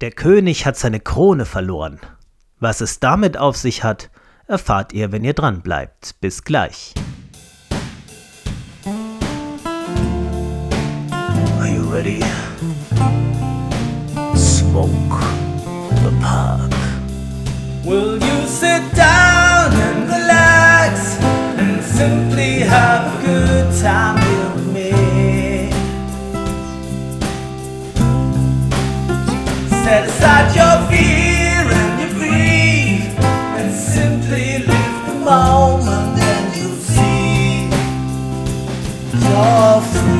Der König hat seine Krone verloren. Was es damit auf sich hat, erfahrt ihr, wenn ihr dran bleibt. Bis gleich. Are you ready? Smoke the park. Will you sit down and relax and simply have a good time Set aside your fear and your greed and simply live the moment and you'll see you're free.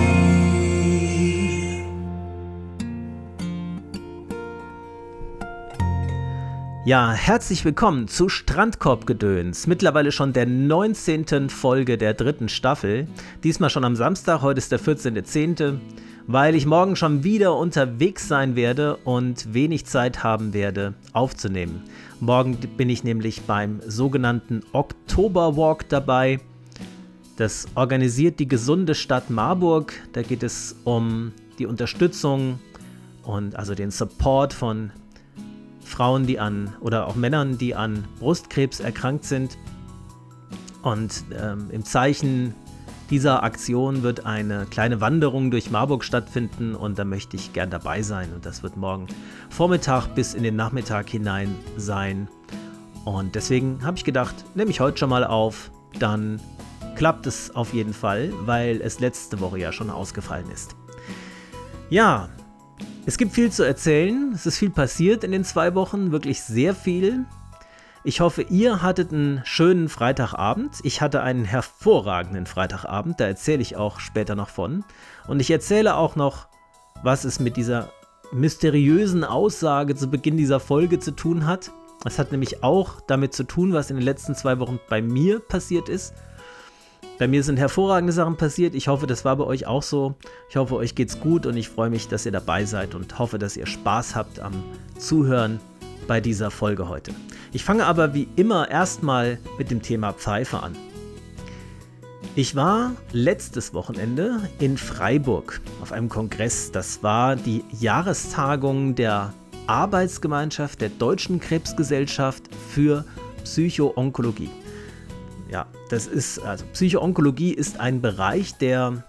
Ja, herzlich willkommen zu Strandkorbgedöns. Mittlerweile schon der 19. Folge der dritten Staffel. Diesmal schon am Samstag, heute ist der 14.10., weil ich morgen schon wieder unterwegs sein werde und wenig Zeit haben werde aufzunehmen. Morgen bin ich nämlich beim sogenannten Oktoberwalk dabei. Das organisiert die gesunde Stadt Marburg. Da geht es um die Unterstützung und also den Support von Frauen, die an oder auch Männern, die an Brustkrebs erkrankt sind. Und ähm, im Zeichen dieser Aktion wird eine kleine Wanderung durch Marburg stattfinden und da möchte ich gern dabei sein. Und das wird morgen Vormittag bis in den Nachmittag hinein sein. Und deswegen habe ich gedacht, nehme ich heute schon mal auf, dann klappt es auf jeden Fall, weil es letzte Woche ja schon ausgefallen ist. Ja, es gibt viel zu erzählen. Es ist viel passiert in den zwei Wochen, wirklich sehr viel. Ich hoffe, ihr hattet einen schönen Freitagabend. Ich hatte einen hervorragenden Freitagabend, da erzähle ich auch später noch von. Und ich erzähle auch noch, was es mit dieser mysteriösen Aussage zu Beginn dieser Folge zu tun hat. Es hat nämlich auch damit zu tun, was in den letzten zwei Wochen bei mir passiert ist. Bei mir sind hervorragende Sachen passiert. Ich hoffe, das war bei euch auch so. Ich hoffe, euch geht's gut und ich freue mich, dass ihr dabei seid und hoffe, dass ihr Spaß habt am Zuhören bei dieser Folge heute. Ich fange aber wie immer erstmal mit dem Thema Pfeife an. Ich war letztes Wochenende in Freiburg auf einem Kongress. Das war die Jahrestagung der Arbeitsgemeinschaft der Deutschen Krebsgesellschaft für Psychoonkologie. Ja, das ist, also Psychoonkologie ist ein Bereich der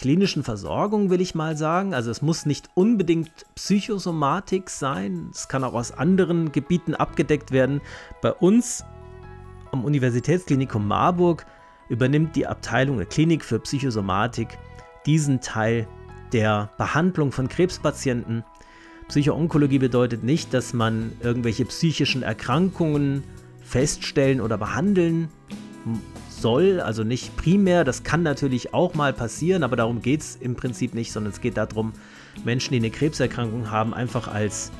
klinischen Versorgung, will ich mal sagen. Also es muss nicht unbedingt Psychosomatik sein, es kann auch aus anderen Gebieten abgedeckt werden. Bei uns am Universitätsklinikum Marburg übernimmt die Abteilung der Klinik für Psychosomatik diesen Teil der Behandlung von Krebspatienten. Psychoonkologie bedeutet nicht, dass man irgendwelche psychischen Erkrankungen feststellen oder behandeln soll, also nicht primär, das kann natürlich auch mal passieren, aber darum geht es im Prinzip nicht, sondern es geht darum, Menschen, die eine Krebserkrankung haben, einfach als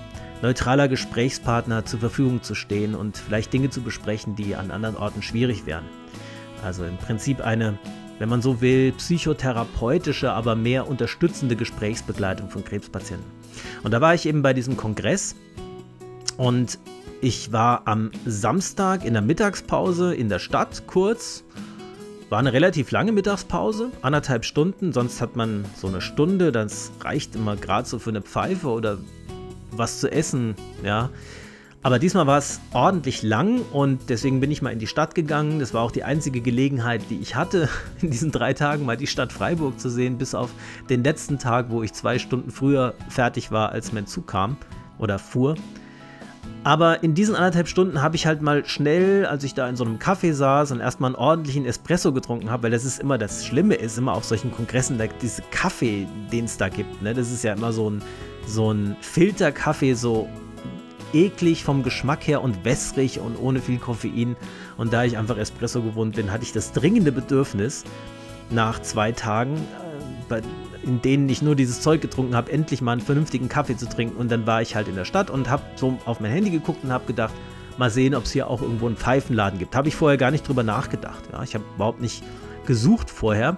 neutraler Gesprächspartner zur Verfügung zu stehen und vielleicht Dinge zu besprechen, die an anderen Orten schwierig wären. Also im Prinzip eine, wenn man so will, psychotherapeutische, aber mehr unterstützende Gesprächsbegleitung von Krebspatienten. Und da war ich eben bei diesem Kongress und ich war am Samstag in der Mittagspause in der Stadt kurz. War eine relativ lange Mittagspause, anderthalb Stunden. Sonst hat man so eine Stunde. Das reicht immer gerade so für eine Pfeife oder was zu essen. Ja. Aber diesmal war es ordentlich lang und deswegen bin ich mal in die Stadt gegangen. Das war auch die einzige Gelegenheit, die ich hatte, in diesen drei Tagen mal die Stadt Freiburg zu sehen, bis auf den letzten Tag, wo ich zwei Stunden früher fertig war, als mein Zug kam oder fuhr. Aber in diesen anderthalb Stunden habe ich halt mal schnell, als ich da in so einem Café saß und erstmal einen ordentlichen Espresso getrunken habe, weil das ist immer das Schlimme ist, immer auf solchen Kongressen, da, diese Kaffee, den es da gibt, ne? das ist ja immer so ein, so ein Filterkaffee, so eklig vom Geschmack her und wässrig und ohne viel Koffein. Und da ich einfach Espresso gewohnt bin, hatte ich das dringende Bedürfnis, nach zwei Tagen, äh, in denen ich nur dieses Zeug getrunken habe, endlich mal einen vernünftigen Kaffee zu trinken. Und dann war ich halt in der Stadt und habe so auf mein Handy geguckt und habe gedacht, mal sehen, ob es hier auch irgendwo einen Pfeifenladen gibt. Habe ich vorher gar nicht drüber nachgedacht. Ja? Ich habe überhaupt nicht gesucht vorher.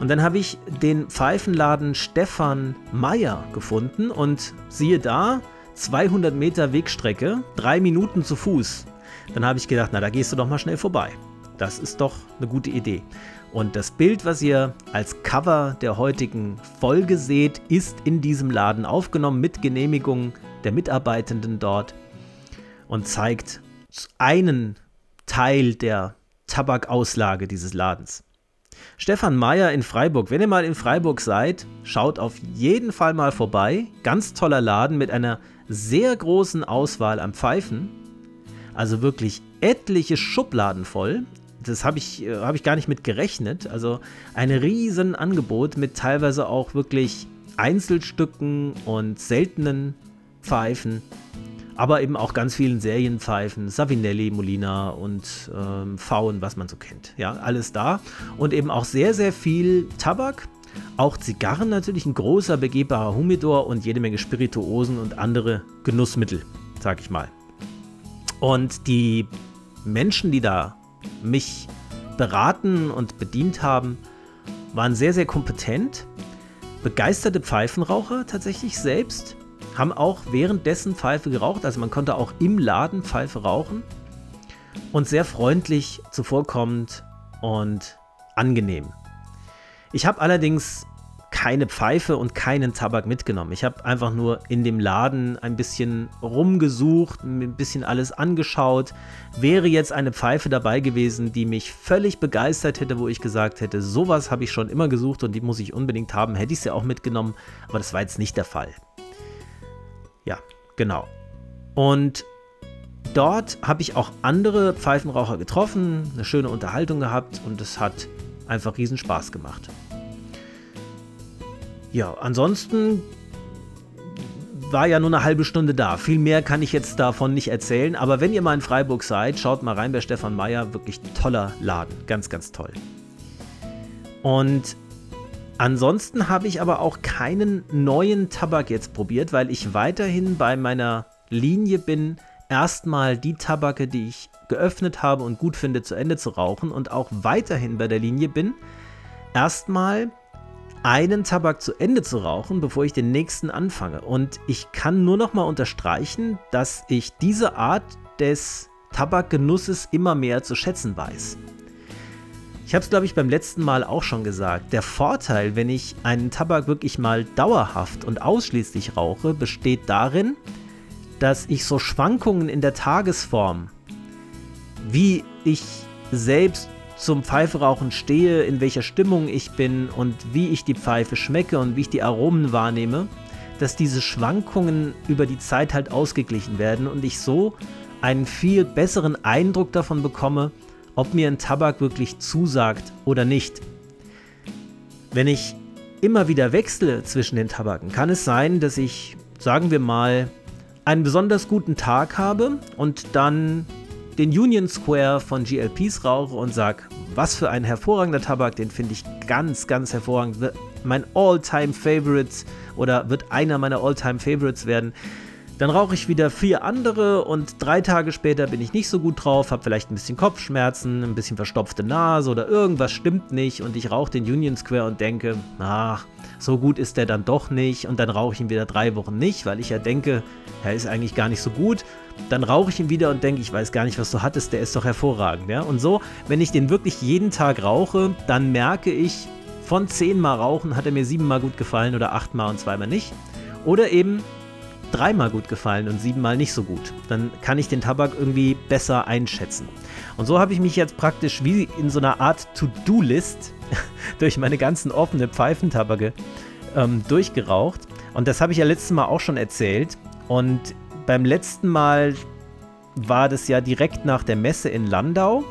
Und dann habe ich den Pfeifenladen Stefan Meyer gefunden und siehe da, 200 Meter Wegstrecke, drei Minuten zu Fuß. Dann habe ich gedacht, na, da gehst du doch mal schnell vorbei. Das ist doch eine gute Idee. Und das Bild, was ihr als Cover der heutigen Folge seht, ist in diesem Laden aufgenommen mit Genehmigung der Mitarbeitenden dort und zeigt einen Teil der Tabakauslage dieses Ladens. Stefan Meyer in Freiburg. Wenn ihr mal in Freiburg seid, schaut auf jeden Fall mal vorbei. Ganz toller Laden mit einer sehr großen Auswahl an Pfeifen. Also wirklich etliche Schubladen voll. Das habe ich, äh, hab ich gar nicht mit gerechnet. Also ein riesen Angebot mit teilweise auch wirklich Einzelstücken und seltenen Pfeifen aber eben auch ganz vielen Serienpfeifen, Savinelli, Molina und ähm, Faun, was man so kennt. Ja, alles da. Und eben auch sehr, sehr viel Tabak, auch Zigarren natürlich, ein großer begehbarer Humidor und jede Menge Spirituosen und andere Genussmittel, sag ich mal. Und die Menschen, die da mich beraten und bedient haben, waren sehr, sehr kompetent, begeisterte Pfeifenraucher tatsächlich selbst haben auch währenddessen Pfeife geraucht, also man konnte auch im Laden Pfeife rauchen und sehr freundlich zuvorkommend und angenehm. Ich habe allerdings keine Pfeife und keinen Tabak mitgenommen. Ich habe einfach nur in dem Laden ein bisschen rumgesucht, ein bisschen alles angeschaut. Wäre jetzt eine Pfeife dabei gewesen, die mich völlig begeistert hätte, wo ich gesagt hätte, sowas habe ich schon immer gesucht und die muss ich unbedingt haben, hätte ich sie auch mitgenommen, aber das war jetzt nicht der Fall. Ja, genau. Und dort habe ich auch andere Pfeifenraucher getroffen, eine schöne Unterhaltung gehabt und es hat einfach riesen Spaß gemacht. Ja, ansonsten war ja nur eine halbe Stunde da. Viel mehr kann ich jetzt davon nicht erzählen. Aber wenn ihr mal in Freiburg seid, schaut mal rein bei Stefan Meyer. Wirklich toller Laden. Ganz, ganz toll. Und Ansonsten habe ich aber auch keinen neuen Tabak jetzt probiert, weil ich weiterhin bei meiner Linie bin, erstmal die Tabake, die ich geöffnet habe und gut finde, zu Ende zu rauchen und auch weiterhin bei der Linie bin, erstmal einen Tabak zu Ende zu rauchen, bevor ich den nächsten anfange. Und ich kann nur noch mal unterstreichen, dass ich diese Art des Tabakgenusses immer mehr zu schätzen weiß. Ich habe es, glaube ich, beim letzten Mal auch schon gesagt. Der Vorteil, wenn ich einen Tabak wirklich mal dauerhaft und ausschließlich rauche, besteht darin, dass ich so Schwankungen in der Tagesform, wie ich selbst zum Pfeiferauchen stehe, in welcher Stimmung ich bin und wie ich die Pfeife schmecke und wie ich die Aromen wahrnehme, dass diese Schwankungen über die Zeit halt ausgeglichen werden und ich so einen viel besseren Eindruck davon bekomme, ob mir ein Tabak wirklich zusagt oder nicht. Wenn ich immer wieder wechsle zwischen den Tabaken, kann es sein, dass ich, sagen wir mal, einen besonders guten Tag habe und dann den Union Square von GLPs rauche und sage, was für ein hervorragender Tabak, den finde ich ganz, ganz hervorragend. Mein All-Time Favorites oder wird einer meiner All-Time Favorites werden. Dann rauche ich wieder vier andere und drei Tage später bin ich nicht so gut drauf, habe vielleicht ein bisschen Kopfschmerzen, ein bisschen verstopfte Nase oder irgendwas stimmt nicht und ich rauche den Union Square und denke, ach, so gut ist der dann doch nicht und dann rauche ich ihn wieder drei Wochen nicht, weil ich ja denke, er ist eigentlich gar nicht so gut. Dann rauche ich ihn wieder und denke, ich weiß gar nicht, was du hattest, der ist doch hervorragend. Ja? Und so, wenn ich den wirklich jeden Tag rauche, dann merke ich, von zehnmal rauchen hat er mir siebenmal gut gefallen oder achtmal und zweimal nicht. Oder eben dreimal gut gefallen und siebenmal nicht so gut. Dann kann ich den Tabak irgendwie besser einschätzen. Und so habe ich mich jetzt praktisch wie in so einer Art To-Do-List durch meine ganzen offenen Pfeifentabake ähm, durchgeraucht. Und das habe ich ja letztes Mal auch schon erzählt. Und beim letzten Mal war das ja direkt nach der Messe in Landau.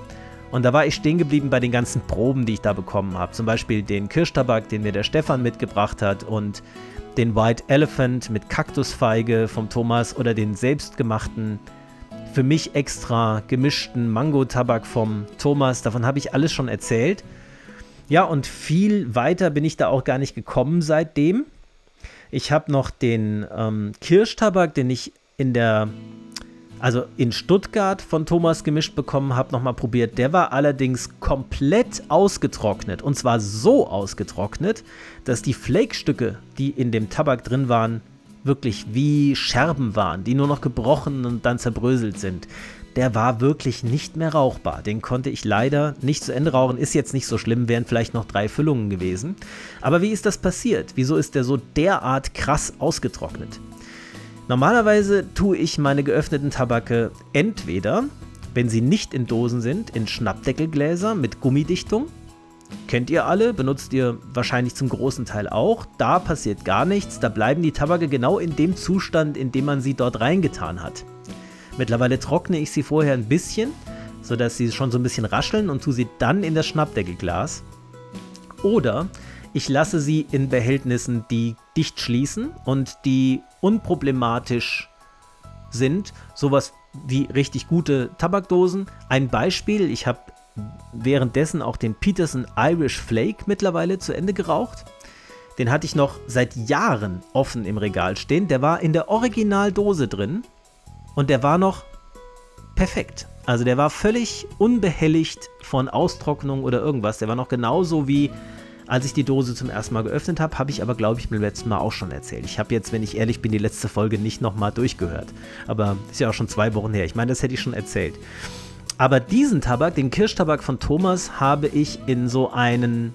Und da war ich stehen geblieben bei den ganzen Proben, die ich da bekommen habe. Zum Beispiel den Kirschtabak, den mir der Stefan mitgebracht hat und den White Elephant mit Kaktusfeige vom Thomas oder den selbstgemachten, für mich extra gemischten Mango-Tabak vom Thomas. Davon habe ich alles schon erzählt. Ja, und viel weiter bin ich da auch gar nicht gekommen seitdem. Ich habe noch den ähm, Kirschtabak, den ich in der also in Stuttgart von Thomas gemischt bekommen habe, nochmal probiert. Der war allerdings komplett ausgetrocknet. Und zwar so ausgetrocknet, dass die Flake-Stücke, die in dem Tabak drin waren, wirklich wie Scherben waren, die nur noch gebrochen und dann zerbröselt sind. Der war wirklich nicht mehr rauchbar. Den konnte ich leider nicht zu Ende rauchen. Ist jetzt nicht so schlimm, wären vielleicht noch drei Füllungen gewesen. Aber wie ist das passiert? Wieso ist der so derart krass ausgetrocknet? Normalerweise tue ich meine geöffneten Tabake entweder, wenn sie nicht in Dosen sind, in Schnappdeckelgläser mit Gummidichtung. Kennt ihr alle, benutzt ihr wahrscheinlich zum großen Teil auch. Da passiert gar nichts, da bleiben die Tabake genau in dem Zustand, in dem man sie dort reingetan hat. Mittlerweile trockne ich sie vorher ein bisschen, sodass sie schon so ein bisschen rascheln und tue sie dann in das Schnappdeckelglas. Oder ich lasse sie in Behältnissen, die dicht schließen und die unproblematisch sind. Sowas wie richtig gute Tabakdosen. Ein Beispiel, ich habe währenddessen auch den Peterson Irish Flake mittlerweile zu Ende geraucht. Den hatte ich noch seit Jahren offen im Regal stehen. Der war in der Originaldose drin und der war noch perfekt. Also der war völlig unbehelligt von Austrocknung oder irgendwas. Der war noch genauso wie als ich die Dose zum ersten Mal geöffnet habe, habe ich aber, glaube ich, beim letzten Mal auch schon erzählt. Ich habe jetzt, wenn ich ehrlich bin, die letzte Folge nicht nochmal durchgehört. Aber ist ja auch schon zwei Wochen her. Ich meine, das hätte ich schon erzählt. Aber diesen Tabak, den Kirschtabak von Thomas, habe ich in so einen.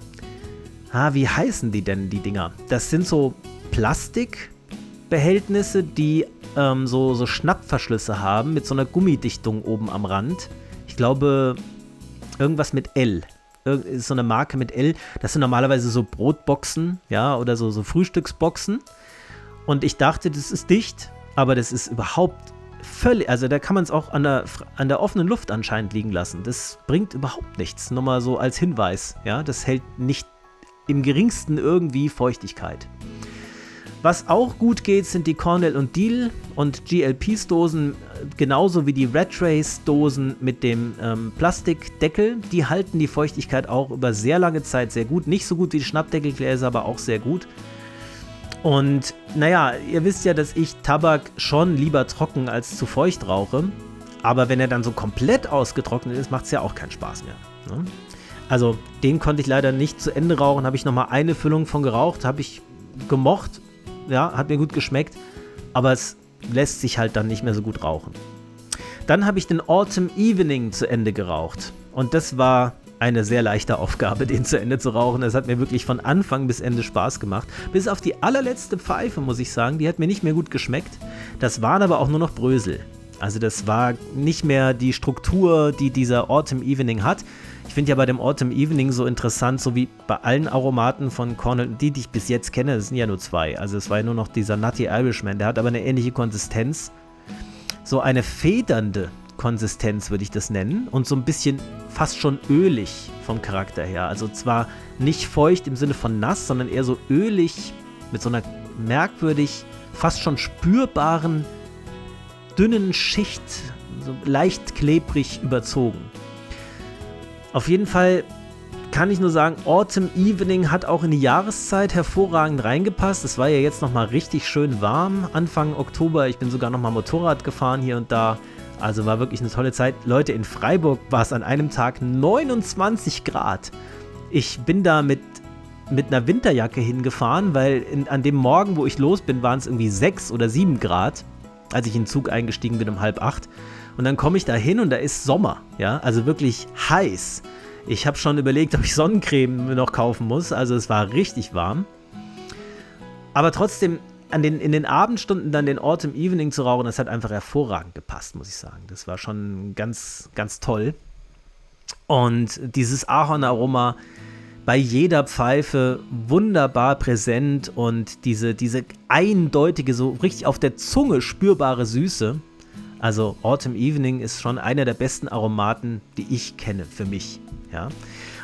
Ah, wie heißen die denn, die Dinger? Das sind so Plastikbehältnisse, die ähm, so, so Schnappverschlüsse haben mit so einer Gummidichtung oben am Rand. Ich glaube, irgendwas mit L so eine Marke mit L. Das sind normalerweise so Brotboxen, ja, oder so, so Frühstücksboxen. Und ich dachte, das ist dicht, aber das ist überhaupt völlig, also da kann man es auch an der, an der offenen Luft anscheinend liegen lassen. Das bringt überhaupt nichts. Nur mal so als Hinweis, ja, das hält nicht im geringsten irgendwie Feuchtigkeit. Was auch gut geht, sind die Cornell und Deal und GLPs-Dosen, genauso wie die Red Race-Dosen mit dem ähm, Plastikdeckel. Die halten die Feuchtigkeit auch über sehr lange Zeit sehr gut. Nicht so gut wie die Schnappdeckelgläser, aber auch sehr gut. Und naja, ihr wisst ja, dass ich Tabak schon lieber trocken als zu feucht rauche. Aber wenn er dann so komplett ausgetrocknet ist, macht es ja auch keinen Spaß mehr. Ne? Also den konnte ich leider nicht zu Ende rauchen. Habe ich nochmal eine Füllung von geraucht, habe ich gemocht, ja, hat mir gut geschmeckt, aber es lässt sich halt dann nicht mehr so gut rauchen. Dann habe ich den Autumn Evening zu Ende geraucht und das war eine sehr leichte Aufgabe, den zu Ende zu rauchen. Es hat mir wirklich von Anfang bis Ende Spaß gemacht. Bis auf die allerletzte Pfeife, muss ich sagen, die hat mir nicht mehr gut geschmeckt. Das waren aber auch nur noch Brösel. Also das war nicht mehr die Struktur, die dieser Autumn Evening hat. Ich finde ja bei dem Autumn Evening so interessant, so wie bei allen Aromaten von Cornell, die, die ich bis jetzt kenne, das sind ja nur zwei. Also es war ja nur noch dieser Nutty Irishman, der hat aber eine ähnliche Konsistenz. So eine federnde Konsistenz würde ich das nennen und so ein bisschen fast schon ölig vom Charakter her. Also zwar nicht feucht im Sinne von nass, sondern eher so ölig mit so einer merkwürdig, fast schon spürbaren, dünnen Schicht, so leicht klebrig überzogen. Auf jeden Fall kann ich nur sagen, Autumn Evening hat auch in die Jahreszeit hervorragend reingepasst. Es war ja jetzt nochmal richtig schön warm Anfang Oktober. Ich bin sogar nochmal Motorrad gefahren hier und da. Also war wirklich eine tolle Zeit. Leute, in Freiburg war es an einem Tag 29 Grad. Ich bin da mit, mit einer Winterjacke hingefahren, weil in, an dem Morgen, wo ich los bin, waren es irgendwie 6 oder 7 Grad, als ich in den Zug eingestiegen bin um halb acht. Und dann komme ich da hin und da ist Sommer, ja, also wirklich heiß. Ich habe schon überlegt, ob ich Sonnencreme noch kaufen muss, also es war richtig warm. Aber trotzdem, an den, in den Abendstunden dann den Autumn Evening zu rauchen, das hat einfach hervorragend gepasst, muss ich sagen. Das war schon ganz, ganz toll. Und dieses Ahornaroma bei jeder Pfeife wunderbar präsent und diese, diese eindeutige, so richtig auf der Zunge spürbare Süße. Also Autumn Evening ist schon einer der besten Aromaten, die ich kenne für mich. Ja.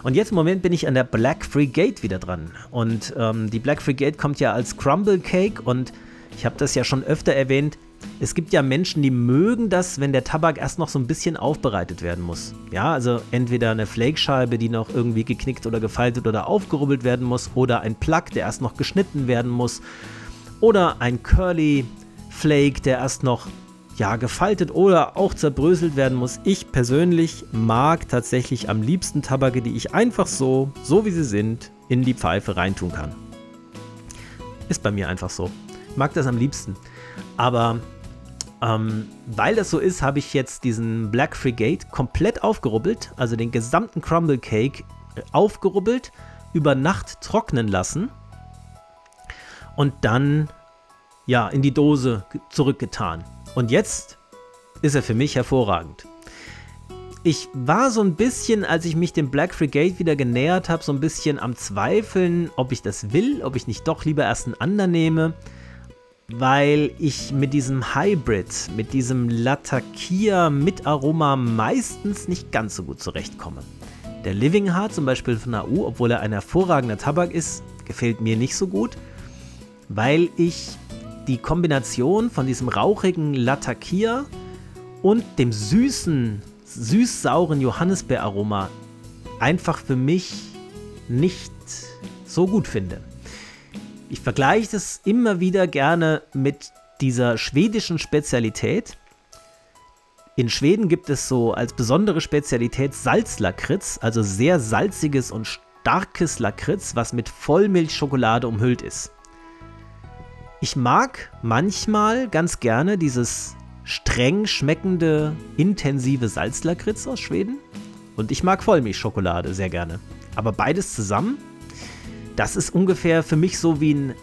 Und jetzt im Moment bin ich an der Black Frigate wieder dran. Und ähm, die Black Frigate kommt ja als Crumble Cake und ich habe das ja schon öfter erwähnt. Es gibt ja Menschen, die mögen das, wenn der Tabak erst noch so ein bisschen aufbereitet werden muss. Ja, also entweder eine Flakescheibe, die noch irgendwie geknickt oder gefaltet oder aufgerubbelt werden muss, oder ein Plug, der erst noch geschnitten werden muss, oder ein Curly Flake, der erst noch ja, gefaltet oder auch zerbröselt werden muss. Ich persönlich mag tatsächlich am liebsten Tabake, die ich einfach so, so wie sie sind, in die Pfeife reintun kann. Ist bei mir einfach so. Mag das am liebsten. Aber ähm, weil das so ist, habe ich jetzt diesen Black Frigate komplett aufgerubbelt, also den gesamten Crumble Cake äh, aufgerubbelt, über Nacht trocknen lassen und dann ja, in die Dose zurückgetan. Und jetzt ist er für mich hervorragend. Ich war so ein bisschen, als ich mich dem Black Frigate wieder genähert habe, so ein bisschen am Zweifeln, ob ich das will, ob ich nicht doch lieber erst einen anderen nehme, weil ich mit diesem Hybrid, mit diesem Latakia mit Aroma meistens nicht ganz so gut zurechtkomme. Der Living Heart zum Beispiel von AU, obwohl er ein hervorragender Tabak ist, gefällt mir nicht so gut, weil ich die Kombination von diesem rauchigen Latakia und dem süßen süß-sauren Johannisbeeraroma einfach für mich nicht so gut finde. Ich vergleiche das immer wieder gerne mit dieser schwedischen Spezialität. In Schweden gibt es so als besondere Spezialität Salzlakritz, also sehr salziges und starkes Lakritz, was mit Vollmilchschokolade umhüllt ist. Ich mag manchmal ganz gerne dieses streng schmeckende, intensive Salzlakritz aus Schweden. Und ich mag Vollmilchschokolade sehr gerne. Aber beides zusammen, das ist ungefähr für mich so wie ein,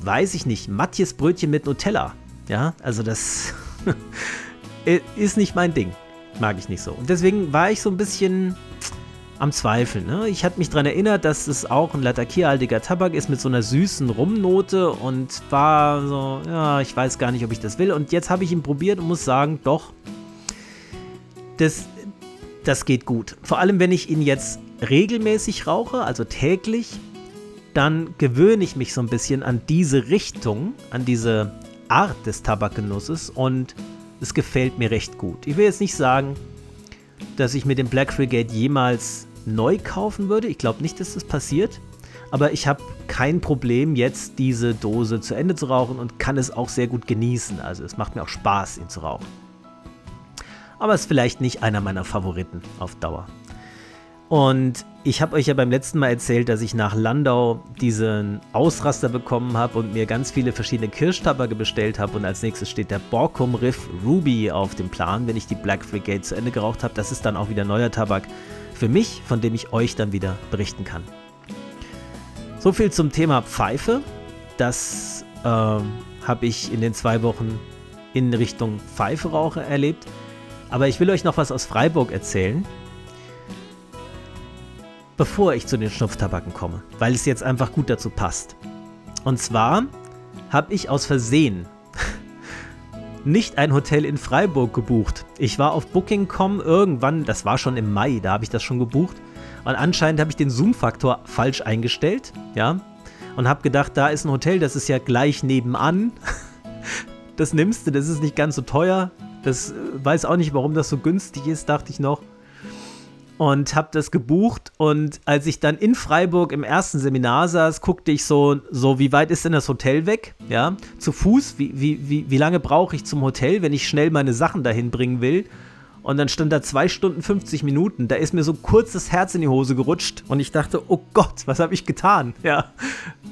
weiß ich nicht, Matjes Brötchen mit Nutella. Ja, also das ist nicht mein Ding. Mag ich nicht so. Und deswegen war ich so ein bisschen am Zweifeln. Ne? Ich hatte mich daran erinnert, dass es auch ein Latakia-haltiger Tabak ist mit so einer süßen Rumnote und war so, ja, ich weiß gar nicht, ob ich das will. Und jetzt habe ich ihn probiert und muss sagen, doch, das, das geht gut. Vor allem, wenn ich ihn jetzt regelmäßig rauche, also täglich, dann gewöhne ich mich so ein bisschen an diese Richtung, an diese Art des Tabakgenusses und es gefällt mir recht gut. Ich will jetzt nicht sagen, dass ich mit dem Black Frigate jemals neu kaufen würde. Ich glaube nicht, dass das passiert. Aber ich habe kein Problem, jetzt diese Dose zu Ende zu rauchen und kann es auch sehr gut genießen. Also es macht mir auch Spaß, ihn zu rauchen. Aber es ist vielleicht nicht einer meiner Favoriten auf Dauer. Und ich habe euch ja beim letzten Mal erzählt, dass ich nach Landau diesen Ausraster bekommen habe und mir ganz viele verschiedene Kirschtabake bestellt habe. Und als nächstes steht der Borkum Riff Ruby auf dem Plan, wenn ich die Black Frigate zu Ende geraucht habe. Das ist dann auch wieder neuer Tabak für mich, von dem ich euch dann wieder berichten kann. So viel zum Thema Pfeife. Das äh, habe ich in den zwei Wochen in Richtung Pfeiferauche erlebt. Aber ich will euch noch was aus Freiburg erzählen, bevor ich zu den Schnupftabaken komme, weil es jetzt einfach gut dazu passt. Und zwar habe ich aus Versehen nicht ein Hotel in Freiburg gebucht. Ich war auf Booking.com irgendwann, das war schon im Mai, da habe ich das schon gebucht. Und anscheinend habe ich den Zoom-Faktor falsch eingestellt, ja. Und habe gedacht, da ist ein Hotel, das ist ja gleich nebenan. Das nimmst du, das ist nicht ganz so teuer. Das äh, weiß auch nicht, warum das so günstig ist, dachte ich noch und habe das gebucht. Und als ich dann in Freiburg im ersten Seminar saß, guckte ich so, so wie weit ist denn das Hotel weg? Ja, zu Fuß, wie, wie, wie, wie lange brauche ich zum Hotel, wenn ich schnell meine Sachen dahin bringen will? Und dann stand da 2 Stunden 50 Minuten. Da ist mir so kurz das Herz in die Hose gerutscht und ich dachte, oh Gott, was habe ich getan? Ja.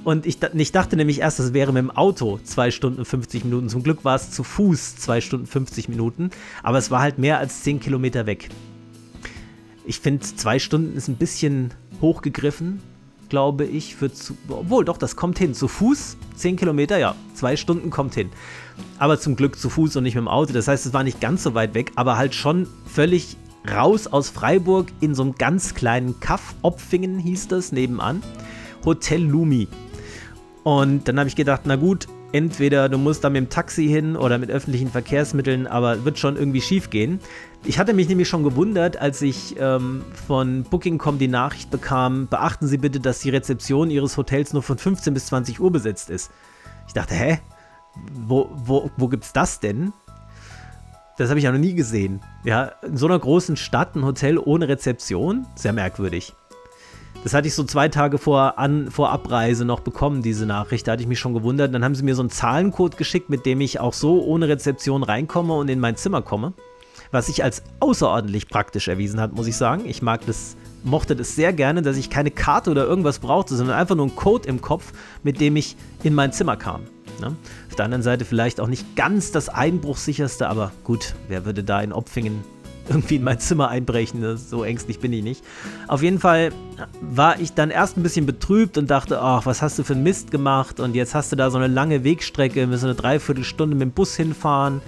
Und ich, ich dachte nämlich erst, das wäre mit dem Auto 2 Stunden 50 Minuten. Zum Glück war es zu Fuß 2 Stunden 50 Minuten. Aber es war halt mehr als 10 Kilometer weg. Ich finde, zwei Stunden ist ein bisschen hochgegriffen, glaube ich. Für zu, obwohl, doch, das kommt hin. Zu Fuß, 10 Kilometer, ja, zwei Stunden kommt hin. Aber zum Glück zu Fuß und nicht mit dem Auto. Das heißt, es war nicht ganz so weit weg, aber halt schon völlig raus aus Freiburg in so einem ganz kleinen Kaff. Opfingen hieß das nebenan. Hotel Lumi. Und dann habe ich gedacht, na gut, entweder du musst da mit dem Taxi hin oder mit öffentlichen Verkehrsmitteln, aber wird schon irgendwie schief gehen. Ich hatte mich nämlich schon gewundert, als ich ähm, von Booking.com die Nachricht bekam, beachten Sie bitte, dass die Rezeption Ihres Hotels nur von 15 bis 20 Uhr besetzt ist. Ich dachte, hä? Wo, wo, wo gibt's das denn? Das habe ich ja noch nie gesehen. Ja, in so einer großen Stadt ein Hotel ohne Rezeption? Sehr merkwürdig. Das hatte ich so zwei Tage vor, an, vor Abreise noch bekommen, diese Nachricht. Da hatte ich mich schon gewundert. Dann haben sie mir so einen Zahlencode geschickt, mit dem ich auch so ohne Rezeption reinkomme und in mein Zimmer komme was sich als außerordentlich praktisch erwiesen hat, muss ich sagen. Ich mag das, mochte das sehr gerne, dass ich keine Karte oder irgendwas brauchte, sondern einfach nur einen Code im Kopf, mit dem ich in mein Zimmer kam. Ne? Auf der anderen Seite vielleicht auch nicht ganz das einbruchsicherste, aber gut, wer würde da in Opfingen irgendwie in mein Zimmer einbrechen. Das- So ängstlich bin ich nicht. Auf jeden Fall war ich dann erst ein bisschen betrübt und dachte, ach, was hast du für einen Mist gemacht? Und jetzt hast du da so eine lange Wegstrecke, müssen eine Dreiviertelstunde mit dem Bus hinfahren.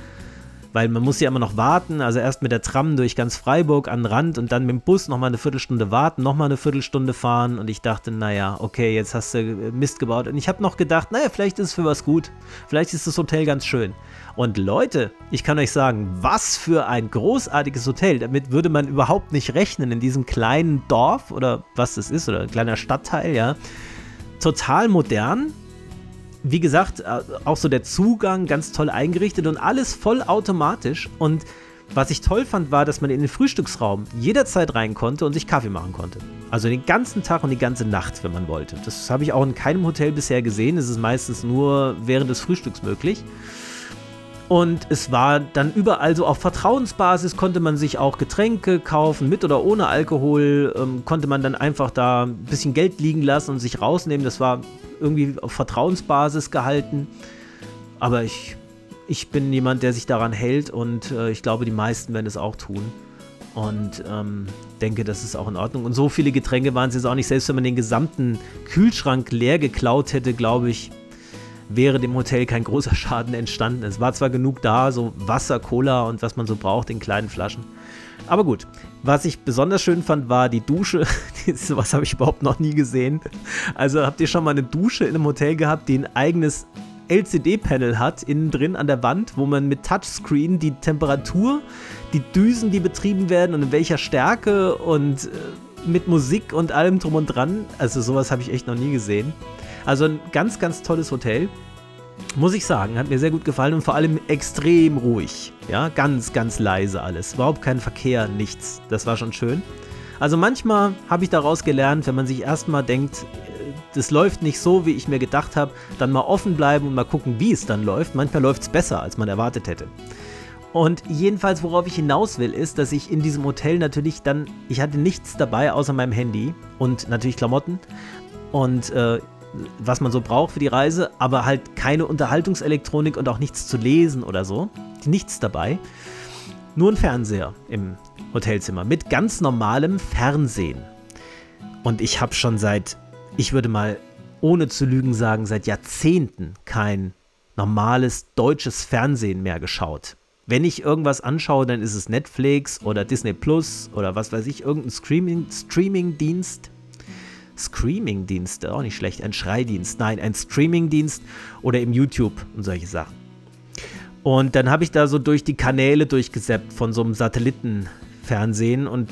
Weil man muss ja immer noch warten, also erst mit der Tram durch ganz Freiburg an den Rand und dann mit dem Bus nochmal eine Viertelstunde warten, nochmal eine Viertelstunde fahren und ich dachte, naja, okay, jetzt hast du Mist gebaut und ich habe noch gedacht, naja, vielleicht ist es für was gut, vielleicht ist das Hotel ganz schön. Und Leute, ich kann euch sagen, was für ein großartiges Hotel, damit würde man überhaupt nicht rechnen in diesem kleinen Dorf oder was das ist oder ein kleiner Stadtteil, ja. Total modern, wie gesagt, äh, auch so der Zugang ganz toll eingerichtet und alles voll automatisch. Und was ich toll fand, war, dass man in den Frühstücksraum jederzeit rein konnte und sich Kaffee machen konnte. Also den ganzen Tag und die ganze Nacht, wenn man wollte. Das habe ich auch in keinem Hotel bisher gesehen. Es ist meistens nur während des Frühstücks möglich. Und es war dann überall so auf Vertrauensbasis, konnte man sich auch Getränke kaufen, mit oder ohne Alkohol, ähm, konnte man dann einfach da ein bisschen Geld liegen lassen und sich rausnehmen. Das war irgendwie auf Vertrauensbasis gehalten. Aber ich, ich bin jemand, der sich daran hält und äh, ich glaube, die meisten werden es auch tun. Und ähm, denke, das ist auch in Ordnung. Und so viele Getränke waren es jetzt auch nicht. Selbst wenn man den gesamten Kühlschrank leer geklaut hätte, glaube ich, wäre dem Hotel kein großer Schaden entstanden. Es war zwar genug da, so Wasser, Cola und was man so braucht in kleinen Flaschen. Aber gut, was ich besonders schön fand, war die Dusche. Sowas habe ich überhaupt noch nie gesehen. Also habt ihr schon mal eine Dusche in einem Hotel gehabt, die ein eigenes LCD-Panel hat, innen drin an der Wand, wo man mit Touchscreen die Temperatur, die Düsen, die betrieben werden und in welcher Stärke und äh, mit Musik und allem drum und dran. Also sowas habe ich echt noch nie gesehen. Also ein ganz, ganz tolles Hotel. Muss ich sagen, hat mir sehr gut gefallen und vor allem extrem ruhig. Ja, ganz, ganz leise alles. Überhaupt kein Verkehr, nichts. Das war schon schön. Also manchmal habe ich daraus gelernt, wenn man sich erstmal denkt, äh, das läuft nicht so, wie ich mir gedacht habe, dann mal offen bleiben und mal gucken, wie es dann läuft. Manchmal läuft es besser, als man erwartet hätte. Und jedenfalls, worauf ich hinaus will, ist, dass ich in diesem Hotel natürlich dann, ich hatte nichts dabei außer meinem Handy und natürlich Klamotten und äh, was man so braucht für die Reise, aber halt keine Unterhaltungselektronik und auch nichts zu lesen oder so. Nichts dabei. Nur ein Fernseher im Hotelzimmer mit ganz normalem Fernsehen. Und ich habe schon seit, ich würde mal ohne zu lügen sagen, seit Jahrzehnten kein normales deutsches Fernsehen mehr geschaut. Wenn ich irgendwas anschaue, dann ist es Netflix oder Disney Plus oder was weiß ich, irgendein Streaming, Streaming-Dienst. Screaming-Dienst, auch nicht schlecht, ein Schreidienst, nein, ein Streaming-Dienst oder im YouTube und solche Sachen. Und dann habe ich da so durch die Kanäle durchgesäppt von so einem Satellitenfernsehen und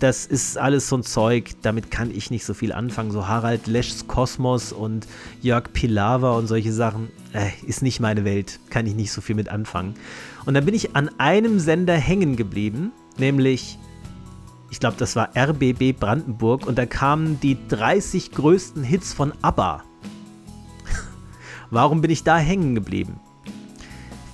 das ist alles so ein Zeug, damit kann ich nicht so viel anfangen. So Harald Leschs Kosmos und Jörg Pilawa und solche Sachen, äh, ist nicht meine Welt, kann ich nicht so viel mit anfangen. Und dann bin ich an einem Sender hängen geblieben, nämlich ich glaube, das war RBB Brandenburg und da kamen die 30 größten Hits von ABBA. Warum bin ich da hängen geblieben?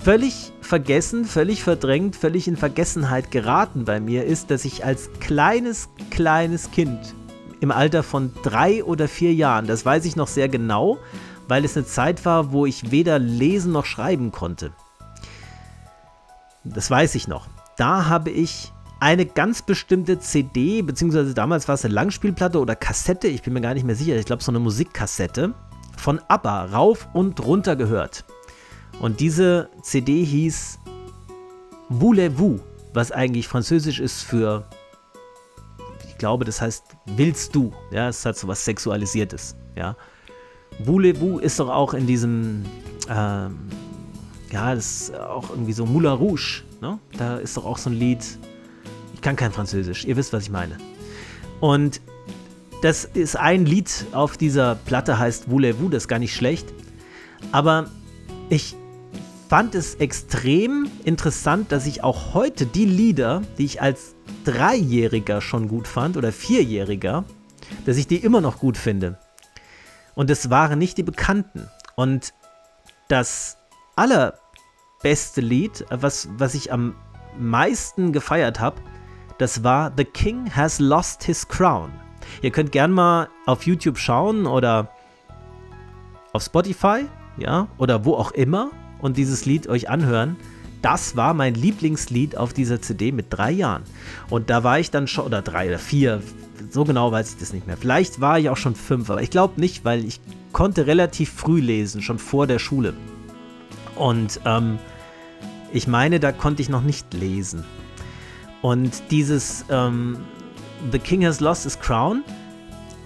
Völlig vergessen, völlig verdrängt, völlig in Vergessenheit geraten bei mir ist, dass ich als kleines, kleines Kind im Alter von drei oder vier Jahren, das weiß ich noch sehr genau, weil es eine Zeit war, wo ich weder lesen noch schreiben konnte. Das weiß ich noch. Da habe ich eine ganz bestimmte CD, beziehungsweise damals war es eine Langspielplatte oder Kassette, ich bin mir gar nicht mehr sicher, ich glaube so eine Musikkassette, von ABBA rauf und runter gehört. Und diese CD hieß Voulez-vous, was eigentlich französisch ist für, ich glaube, das heißt Willst du? Ja, es hat so was Sexualisiertes, ja. Voulez-vous ist doch auch in diesem, ähm, ja, das ist auch irgendwie so Moulin Rouge, ne? Da ist doch auch so ein Lied, kann kein Französisch, ihr wisst, was ich meine. Und das ist ein Lied auf dieser Platte, heißt Voulez-vous, das ist gar nicht schlecht. Aber ich fand es extrem interessant, dass ich auch heute die Lieder, die ich als Dreijähriger schon gut fand oder Vierjähriger, dass ich die immer noch gut finde. Und es waren nicht die Bekannten. Und das allerbeste Lied, was, was ich am meisten gefeiert habe, das war The King Has Lost His Crown. Ihr könnt gern mal auf YouTube schauen oder auf Spotify, ja, oder wo auch immer und dieses Lied euch anhören. das war mein Lieblingslied auf dieser CD mit drei Jahren. Und da war ich dann schon, oder drei oder vier, so genau weiß ich das nicht mehr. Vielleicht war ich auch schon fünf, aber ich glaube nicht, weil ich konnte relativ früh lesen, schon vor der Schule. Und ähm, ich meine, da konnte ich noch nicht lesen. Und dieses ähm, The King Has Lost His Crown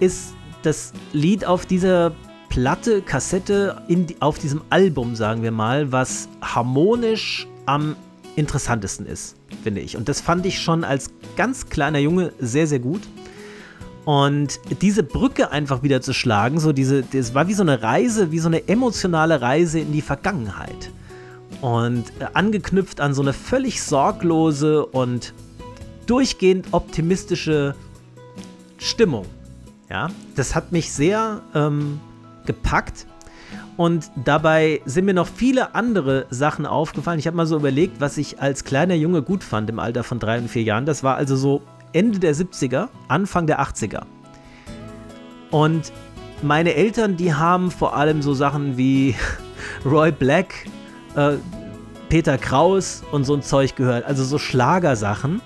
ist das Lied auf dieser Platte, Kassette, in, auf diesem Album, sagen wir mal, was harmonisch am interessantesten ist, finde ich. Und das fand ich schon als ganz kleiner Junge sehr, sehr gut. Und diese Brücke einfach wieder zu schlagen, so diese, das war wie so eine Reise, wie so eine emotionale Reise in die Vergangenheit. Und äh, angeknüpft an so eine völlig sorglose und durchgehend optimistische Stimmung. Ja, das hat mich sehr ähm, gepackt. Und dabei sind mir noch viele andere Sachen aufgefallen. Ich habe mal so überlegt, was ich als kleiner Junge gut fand im Alter von drei und vier Jahren. Das war also so Ende der 70er, Anfang der 80er. Und meine Eltern, die haben vor allem so Sachen wie Roy Black, äh, Peter Kraus und so ein Zeug gehört. Also so Schlagersachen.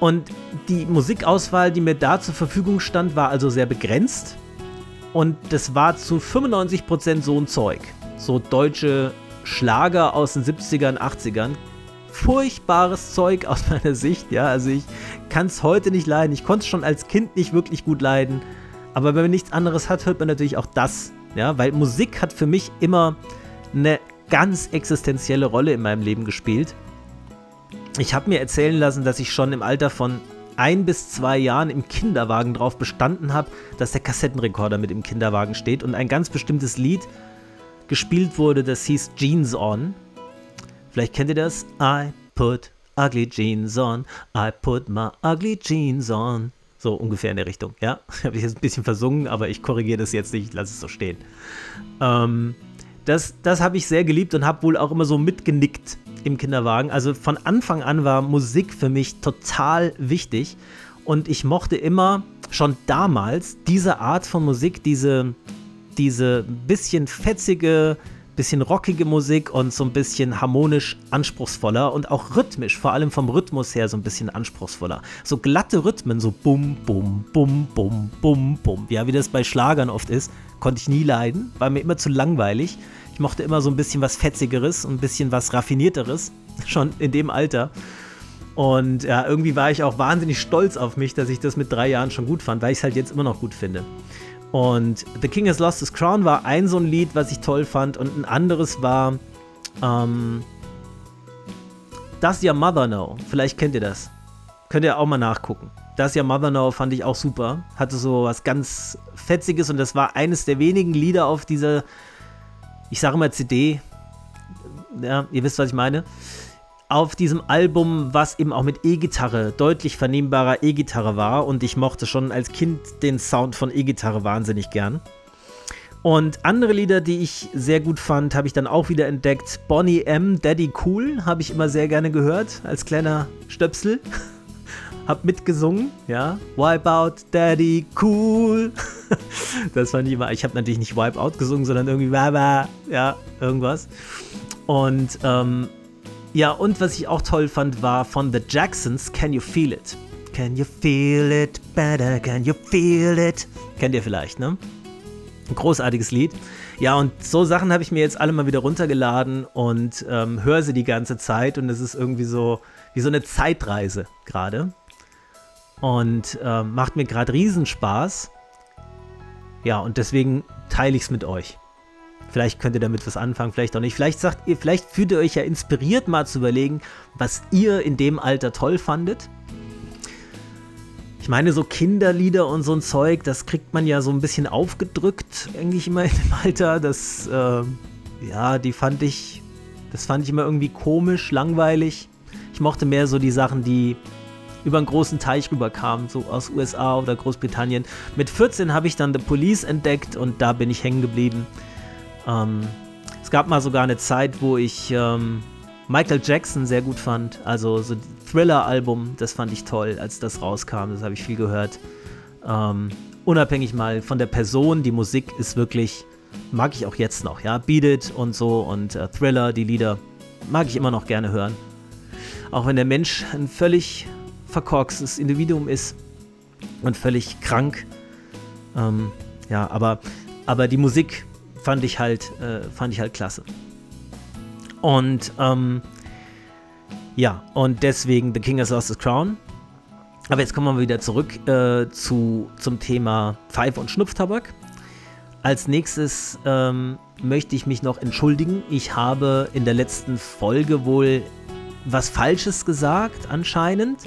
Und die Musikauswahl, die mir da zur Verfügung stand, war also sehr begrenzt. Und das war zu 95% so ein Zeug. So deutsche Schlager aus den 70ern, 80ern. Furchtbares Zeug aus meiner Sicht, ja. Also ich kann es heute nicht leiden. Ich konnte es schon als Kind nicht wirklich gut leiden. Aber wenn man nichts anderes hat, hört man natürlich auch das. Ja, weil Musik hat für mich immer eine ganz existenzielle Rolle in meinem Leben gespielt. Ich habe mir erzählen lassen, dass ich schon im Alter von ein bis zwei Jahren im Kinderwagen drauf bestanden habe, dass der Kassettenrekorder mit im Kinderwagen steht und ein ganz bestimmtes Lied gespielt wurde, das hieß Jeans On. Vielleicht kennt ihr das? I put ugly jeans on, I put my ugly jeans on. So ungefähr in der Richtung, ja. Habe ich jetzt ein bisschen versungen, aber ich korrigiere das jetzt nicht, lasse es so stehen. Ähm, das das habe ich sehr geliebt und habe wohl auch immer so mitgenickt im Kinderwagen. Also von Anfang an war Musik für mich total wichtig und ich mochte immer schon damals diese Art von Musik, diese, diese bisschen fetzige, bisschen rockige Musik und so ein bisschen harmonisch anspruchsvoller und auch rhythmisch, vor allem vom Rhythmus her so ein bisschen anspruchsvoller. So glatte Rhythmen, so bum, bum, bum, bum, bum, bum. Ja, wie das bei Schlagern oft ist, konnte ich nie leiden, war mir immer zu langweilig. Ich mochte immer so ein bisschen was Fetzigeres und ein bisschen was Raffinierteres, schon in dem Alter. Und ja, irgendwie war ich auch wahnsinnig stolz auf mich, dass ich das mit drei Jahren schon gut fand, weil ich es halt jetzt immer noch gut finde. Und The King Has Lost His Crown war ein so ein Lied, was ich toll fand. Und ein anderes war ähm, Does Your Mother Know? Vielleicht kennt ihr das. Könnt ihr auch mal nachgucken. Does Your Mother Know fand ich auch super. Hatte so was ganz Fetziges und das war eines der wenigen Lieder auf dieser ich sage mal CD, ja, ihr wisst, was ich meine, auf diesem Album, was eben auch mit E-Gitarre, deutlich vernehmbarer E-Gitarre war und ich mochte schon als Kind den Sound von E-Gitarre wahnsinnig gern. Und andere Lieder, die ich sehr gut fand, habe ich dann auch wieder entdeckt. Bonnie M, Daddy Cool, habe ich immer sehr gerne gehört, als kleiner Stöpsel. hab mitgesungen, ja. Wipeout, Daddy, cool. das fand ich immer. Ich habe natürlich nicht Wipeout gesungen, sondern irgendwie Baba, ja, irgendwas. Und ähm, ja, und was ich auch toll fand, war von The Jacksons Can You Feel It? Can you feel it better? Can you feel it? Kennt ihr vielleicht, ne? Ein großartiges Lied. Ja, und so Sachen habe ich mir jetzt alle mal wieder runtergeladen und ähm, höre sie die ganze Zeit. Und es ist irgendwie so wie so eine Zeitreise gerade und äh, macht mir gerade Riesenspaß. Ja, und deswegen teile ich es mit euch. Vielleicht könnt ihr damit was anfangen, vielleicht auch nicht. Vielleicht sagt ihr, vielleicht fühlt ihr euch ja inspiriert, mal zu überlegen, was ihr in dem Alter toll fandet. Ich meine, so Kinderlieder und so ein Zeug, das kriegt man ja so ein bisschen aufgedrückt, eigentlich immer in dem Alter. Das, äh, ja, die fand ich, das fand ich immer irgendwie komisch, langweilig. Ich mochte mehr so die Sachen, die über einen großen Teich rüberkam, so aus USA oder Großbritannien. Mit 14 habe ich dann The Police entdeckt und da bin ich hängen geblieben. Ähm, es gab mal sogar eine Zeit, wo ich ähm, Michael Jackson sehr gut fand. Also so Thriller-Album, das fand ich toll, als das rauskam. Das habe ich viel gehört. Ähm, unabhängig mal von der Person, die Musik ist wirklich, mag ich auch jetzt noch, ja. Beat It und so und äh, Thriller, die Lieder, mag ich immer noch gerne hören. Auch wenn der Mensch ein völlig verkorkstes Individuum ist und völlig krank. Ähm, ja, aber, aber die Musik fand ich halt, äh, fand ich halt klasse. Und ähm, ja, und deswegen The King has lost his crown. Aber jetzt kommen wir wieder zurück äh, zu, zum Thema Pfeife und Schnupftabak. Als nächstes ähm, möchte ich mich noch entschuldigen. Ich habe in der letzten Folge wohl was Falsches gesagt, anscheinend.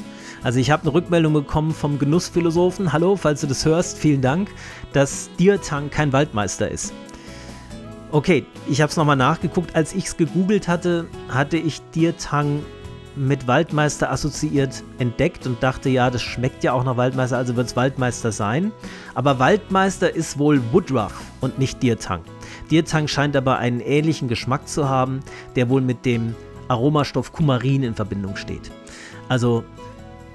Also ich habe eine Rückmeldung bekommen vom Genussphilosophen. Hallo, falls du das hörst, vielen Dank, dass Dirtang kein Waldmeister ist. Okay, ich habe es nochmal nachgeguckt. Als ich es gegoogelt hatte, hatte ich Dirtang mit Waldmeister assoziiert entdeckt und dachte, ja, das schmeckt ja auch nach Waldmeister, also wird es Waldmeister sein. Aber Waldmeister ist wohl Woodruff und nicht Dirtang. Dirtang scheint aber einen ähnlichen Geschmack zu haben, der wohl mit dem Aromastoff Kumarin in Verbindung steht. Also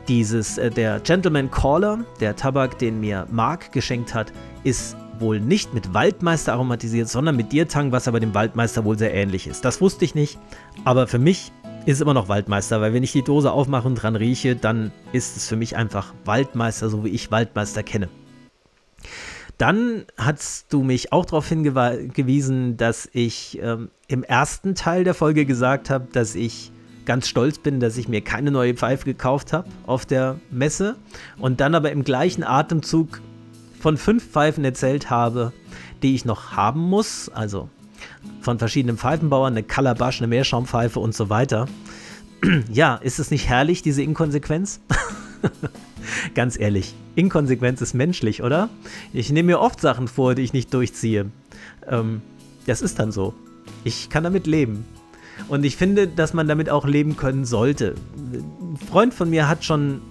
dieses, äh, der Gentleman Caller, der Tabak, den mir Mark geschenkt hat, ist wohl nicht mit Waldmeister aromatisiert, sondern mit Dirtang, was aber dem Waldmeister wohl sehr ähnlich ist. Das wusste ich nicht, aber für mich ist es immer noch Waldmeister, weil wenn ich die Dose aufmache und dran rieche, dann ist es für mich einfach Waldmeister, so wie ich Waldmeister kenne. Dann hast du mich auch darauf hingewiesen, dass ich ähm, im ersten Teil der Folge gesagt habe, dass ich ganz stolz bin, dass ich mir keine neue Pfeife gekauft habe auf der Messe und dann aber im gleichen Atemzug von fünf Pfeifen erzählt habe, die ich noch haben muss. Also von verschiedenen Pfeifenbauern, eine Calabash, eine Meerschaumpfeife und so weiter. ja, ist es nicht herrlich, diese Inkonsequenz? Ganz ehrlich, Inkonsequenz ist menschlich, oder? Ich nehme mir oft Sachen vor, die ich nicht durchziehe. Ähm, das ist dann so. Ich kann damit leben. Und ich finde, dass man damit auch leben können sollte. Ein Freund von mir hat schon,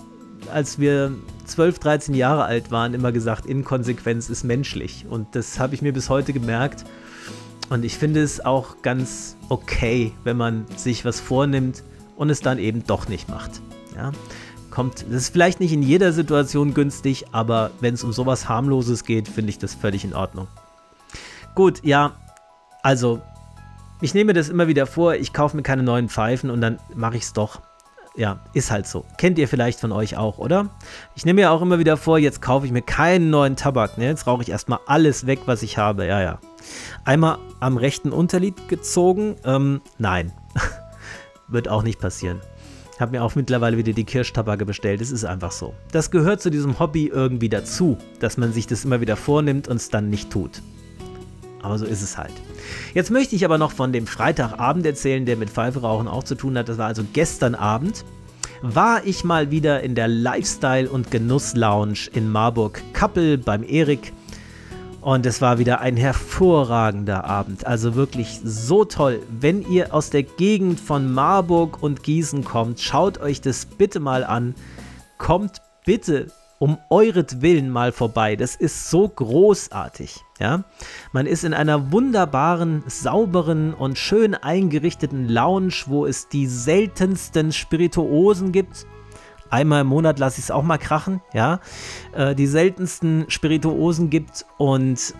als wir 12, 13 Jahre alt waren, immer gesagt, Inkonsequenz ist menschlich. Und das habe ich mir bis heute gemerkt. Und ich finde es auch ganz okay, wenn man sich was vornimmt und es dann eben doch nicht macht. Ja? Kommt, das ist vielleicht nicht in jeder Situation günstig, aber wenn es um sowas harmloses geht, finde ich das völlig in Ordnung. Gut, ja, also ich nehme das immer wieder vor, ich kaufe mir keine neuen Pfeifen und dann mache ich es doch. Ja, ist halt so. Kennt ihr vielleicht von euch auch, oder? Ich nehme mir auch immer wieder vor, jetzt kaufe ich mir keinen neuen Tabak. Ne? Jetzt rauche ich erstmal alles weg, was ich habe. Ja, ja. Einmal am rechten Unterlid gezogen. Ähm, nein. Wird auch nicht passieren. Ich habe mir auch mittlerweile wieder die Kirschtabake bestellt. Es ist einfach so. Das gehört zu diesem Hobby irgendwie dazu, dass man sich das immer wieder vornimmt und es dann nicht tut. Aber so ist es halt. Jetzt möchte ich aber noch von dem Freitagabend erzählen, der mit Pfeiferauchen auch zu tun hat. Das war also gestern Abend. War ich mal wieder in der Lifestyle- und Genuss-Lounge in Marburg-Kappel beim Erik. Und es war wieder ein hervorragender Abend. Also wirklich so toll. Wenn ihr aus der Gegend von Marburg und Gießen kommt, schaut euch das bitte mal an. Kommt bitte um euretwillen mal vorbei. Das ist so großartig. Ja? Man ist in einer wunderbaren, sauberen und schön eingerichteten Lounge, wo es die seltensten Spirituosen gibt. Einmal im Monat lasse ich es auch mal krachen, ja. Äh, die seltensten Spirituosen gibt und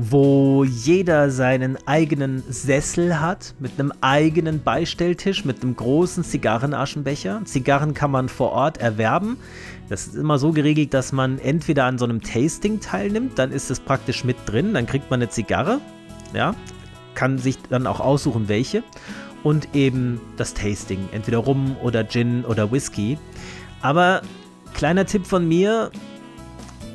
wo jeder seinen eigenen Sessel hat, mit einem eigenen Beistelltisch, mit einem großen Zigarrenaschenbecher. Zigarren kann man vor Ort erwerben. Das ist immer so geregelt, dass man entweder an so einem Tasting teilnimmt, dann ist es praktisch mit drin, dann kriegt man eine Zigarre, ja, kann sich dann auch aussuchen, welche. Und eben das Tasting, entweder Rum oder Gin oder Whisky. Aber kleiner Tipp von mir,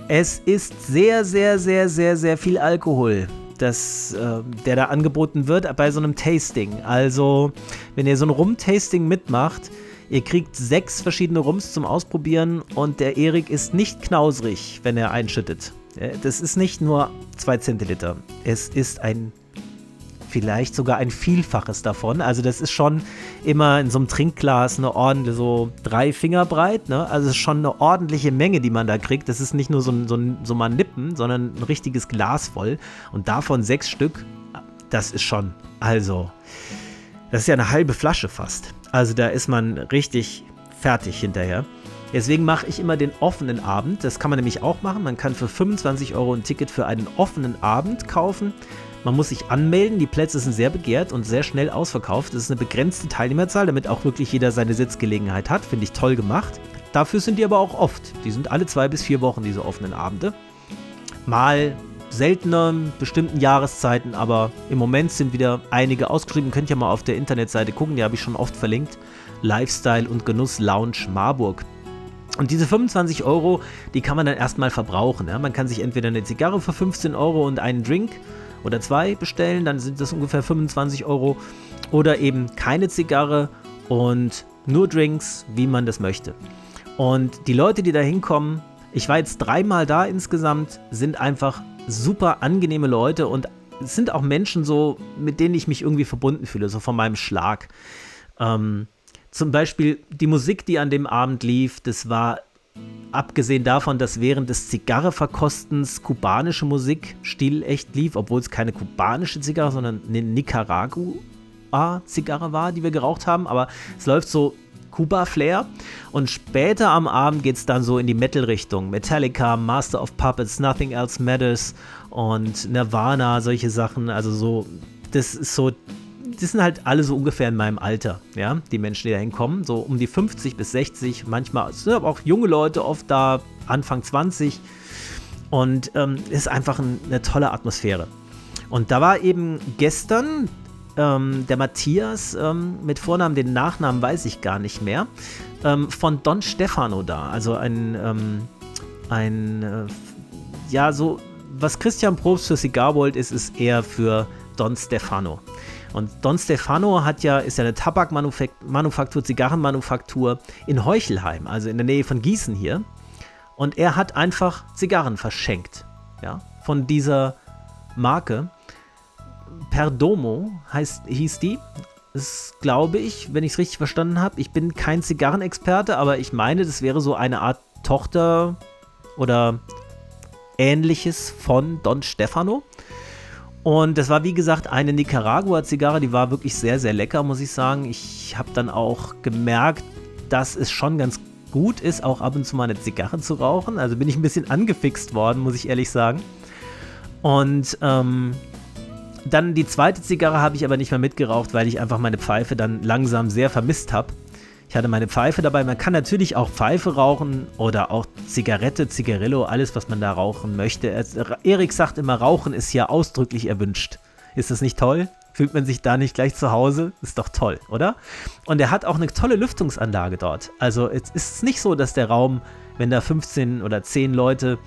es ist sehr, sehr, sehr, sehr, sehr viel Alkohol, das, äh, der da angeboten wird bei so einem Tasting. Also, wenn ihr so ein Rum-Tasting mitmacht, ihr kriegt sechs verschiedene Rums zum Ausprobieren und der Erik ist nicht knausrig, wenn er einschüttet. Das ist nicht nur 2 Zentiliter. Es ist ein vielleicht sogar ein Vielfaches davon. Also das ist schon immer in so einem Trinkglas eine ordentliche, so drei Finger breit. Ne? Also es ist schon eine ordentliche Menge, die man da kriegt. Das ist nicht nur so, so, so mal Nippen, sondern ein richtiges Glas voll. Und davon sechs Stück, das ist schon, also, das ist ja eine halbe Flasche fast. Also da ist man richtig fertig hinterher. Deswegen mache ich immer den offenen Abend. Das kann man nämlich auch machen. Man kann für 25 Euro ein Ticket für einen offenen Abend kaufen Man muss sich anmelden, die Plätze sind sehr begehrt und sehr schnell ausverkauft. Es ist eine begrenzte Teilnehmerzahl, damit auch wirklich jeder seine Sitzgelegenheit hat. Finde ich toll gemacht. Dafür sind die aber auch oft. Die sind alle zwei bis vier Wochen, diese offenen Abende. Mal seltener in bestimmten Jahreszeiten, aber im Moment sind wieder einige ausgeschrieben. Könnt ihr mal auf der Internetseite gucken, die habe ich schon oft verlinkt. Lifestyle und Genuss Lounge Marburg. Und diese 25 Euro, die kann man dann erstmal verbrauchen. Ja? Man kann sich entweder eine Zigarre für 15 Euro und einen Drink oder zwei bestellen, dann sind das ungefähr 25 Euro. Oder eben keine Zigarre und nur Drinks, wie man das möchte. Und die Leute, die da hinkommen, ich war jetzt dreimal da insgesamt, sind einfach super angenehme Leute und es sind auch Menschen so, mit denen ich mich irgendwie verbunden fühle, so von meinem Schlag. Ähm, zum Beispiel die Musik, die an dem Abend lief, das war abgesehen davon, dass während des Zigarreverkostens kubanische Musik stilecht lief, obwohl es keine kubanische Zigarre, sondern eine Nicaragua-Zigarre war, die wir geraucht haben. Aber es läuft so Kuba-Flair. Und später am Abend geht es dann so in die Metal-Richtung. Metallica, Master of Puppets, Nothing Else Matters und Nirvana, solche Sachen. Also so, das ist so die sind halt alle so ungefähr in meinem Alter, ja, die Menschen, die da hinkommen, so um die 50 bis 60, manchmal sind aber auch junge Leute oft da, Anfang 20 und ähm, ist einfach ein, eine tolle Atmosphäre. Und da war eben gestern ähm, der Matthias ähm, mit Vornamen, den Nachnamen weiß ich gar nicht mehr, ähm, von Don Stefano da, also ein, ähm, ein, äh, ja, so, was Christian Probst für Cigarbold ist, ist eher für Don Stefano. Und Don Stefano hat ja, ist ja eine Tabakmanufaktur, Zigarrenmanufaktur in Heuchelheim, also in der Nähe von Gießen hier. Und er hat einfach Zigarren verschenkt, ja, von dieser Marke. Perdomo heißt, hieß die. Das glaube ich, wenn ich es richtig verstanden habe. Ich bin kein Zigarrenexperte, aber ich meine, das wäre so eine Art Tochter oder ähnliches von Don Stefano. Und das war wie gesagt eine Nicaragua-Zigarre, die war wirklich sehr, sehr lecker, muss ich sagen. Ich habe dann auch gemerkt, dass es schon ganz gut ist, auch ab und zu mal eine Zigarre zu rauchen. Also bin ich ein bisschen angefixt worden, muss ich ehrlich sagen. Und ähm, dann die zweite Zigarre habe ich aber nicht mehr mitgeraucht, weil ich einfach meine Pfeife dann langsam sehr vermisst habe. Ich hatte meine Pfeife dabei. Man kann natürlich auch Pfeife rauchen oder auch Zigarette, Zigarillo, alles, was man da rauchen möchte. Erik sagt immer, Rauchen ist ja ausdrücklich erwünscht. Ist das nicht toll? Fühlt man sich da nicht gleich zu Hause? Ist doch toll, oder? Und er hat auch eine tolle Lüftungsanlage dort. Also es ist nicht so, dass der Raum, wenn da 15 oder 10 Leute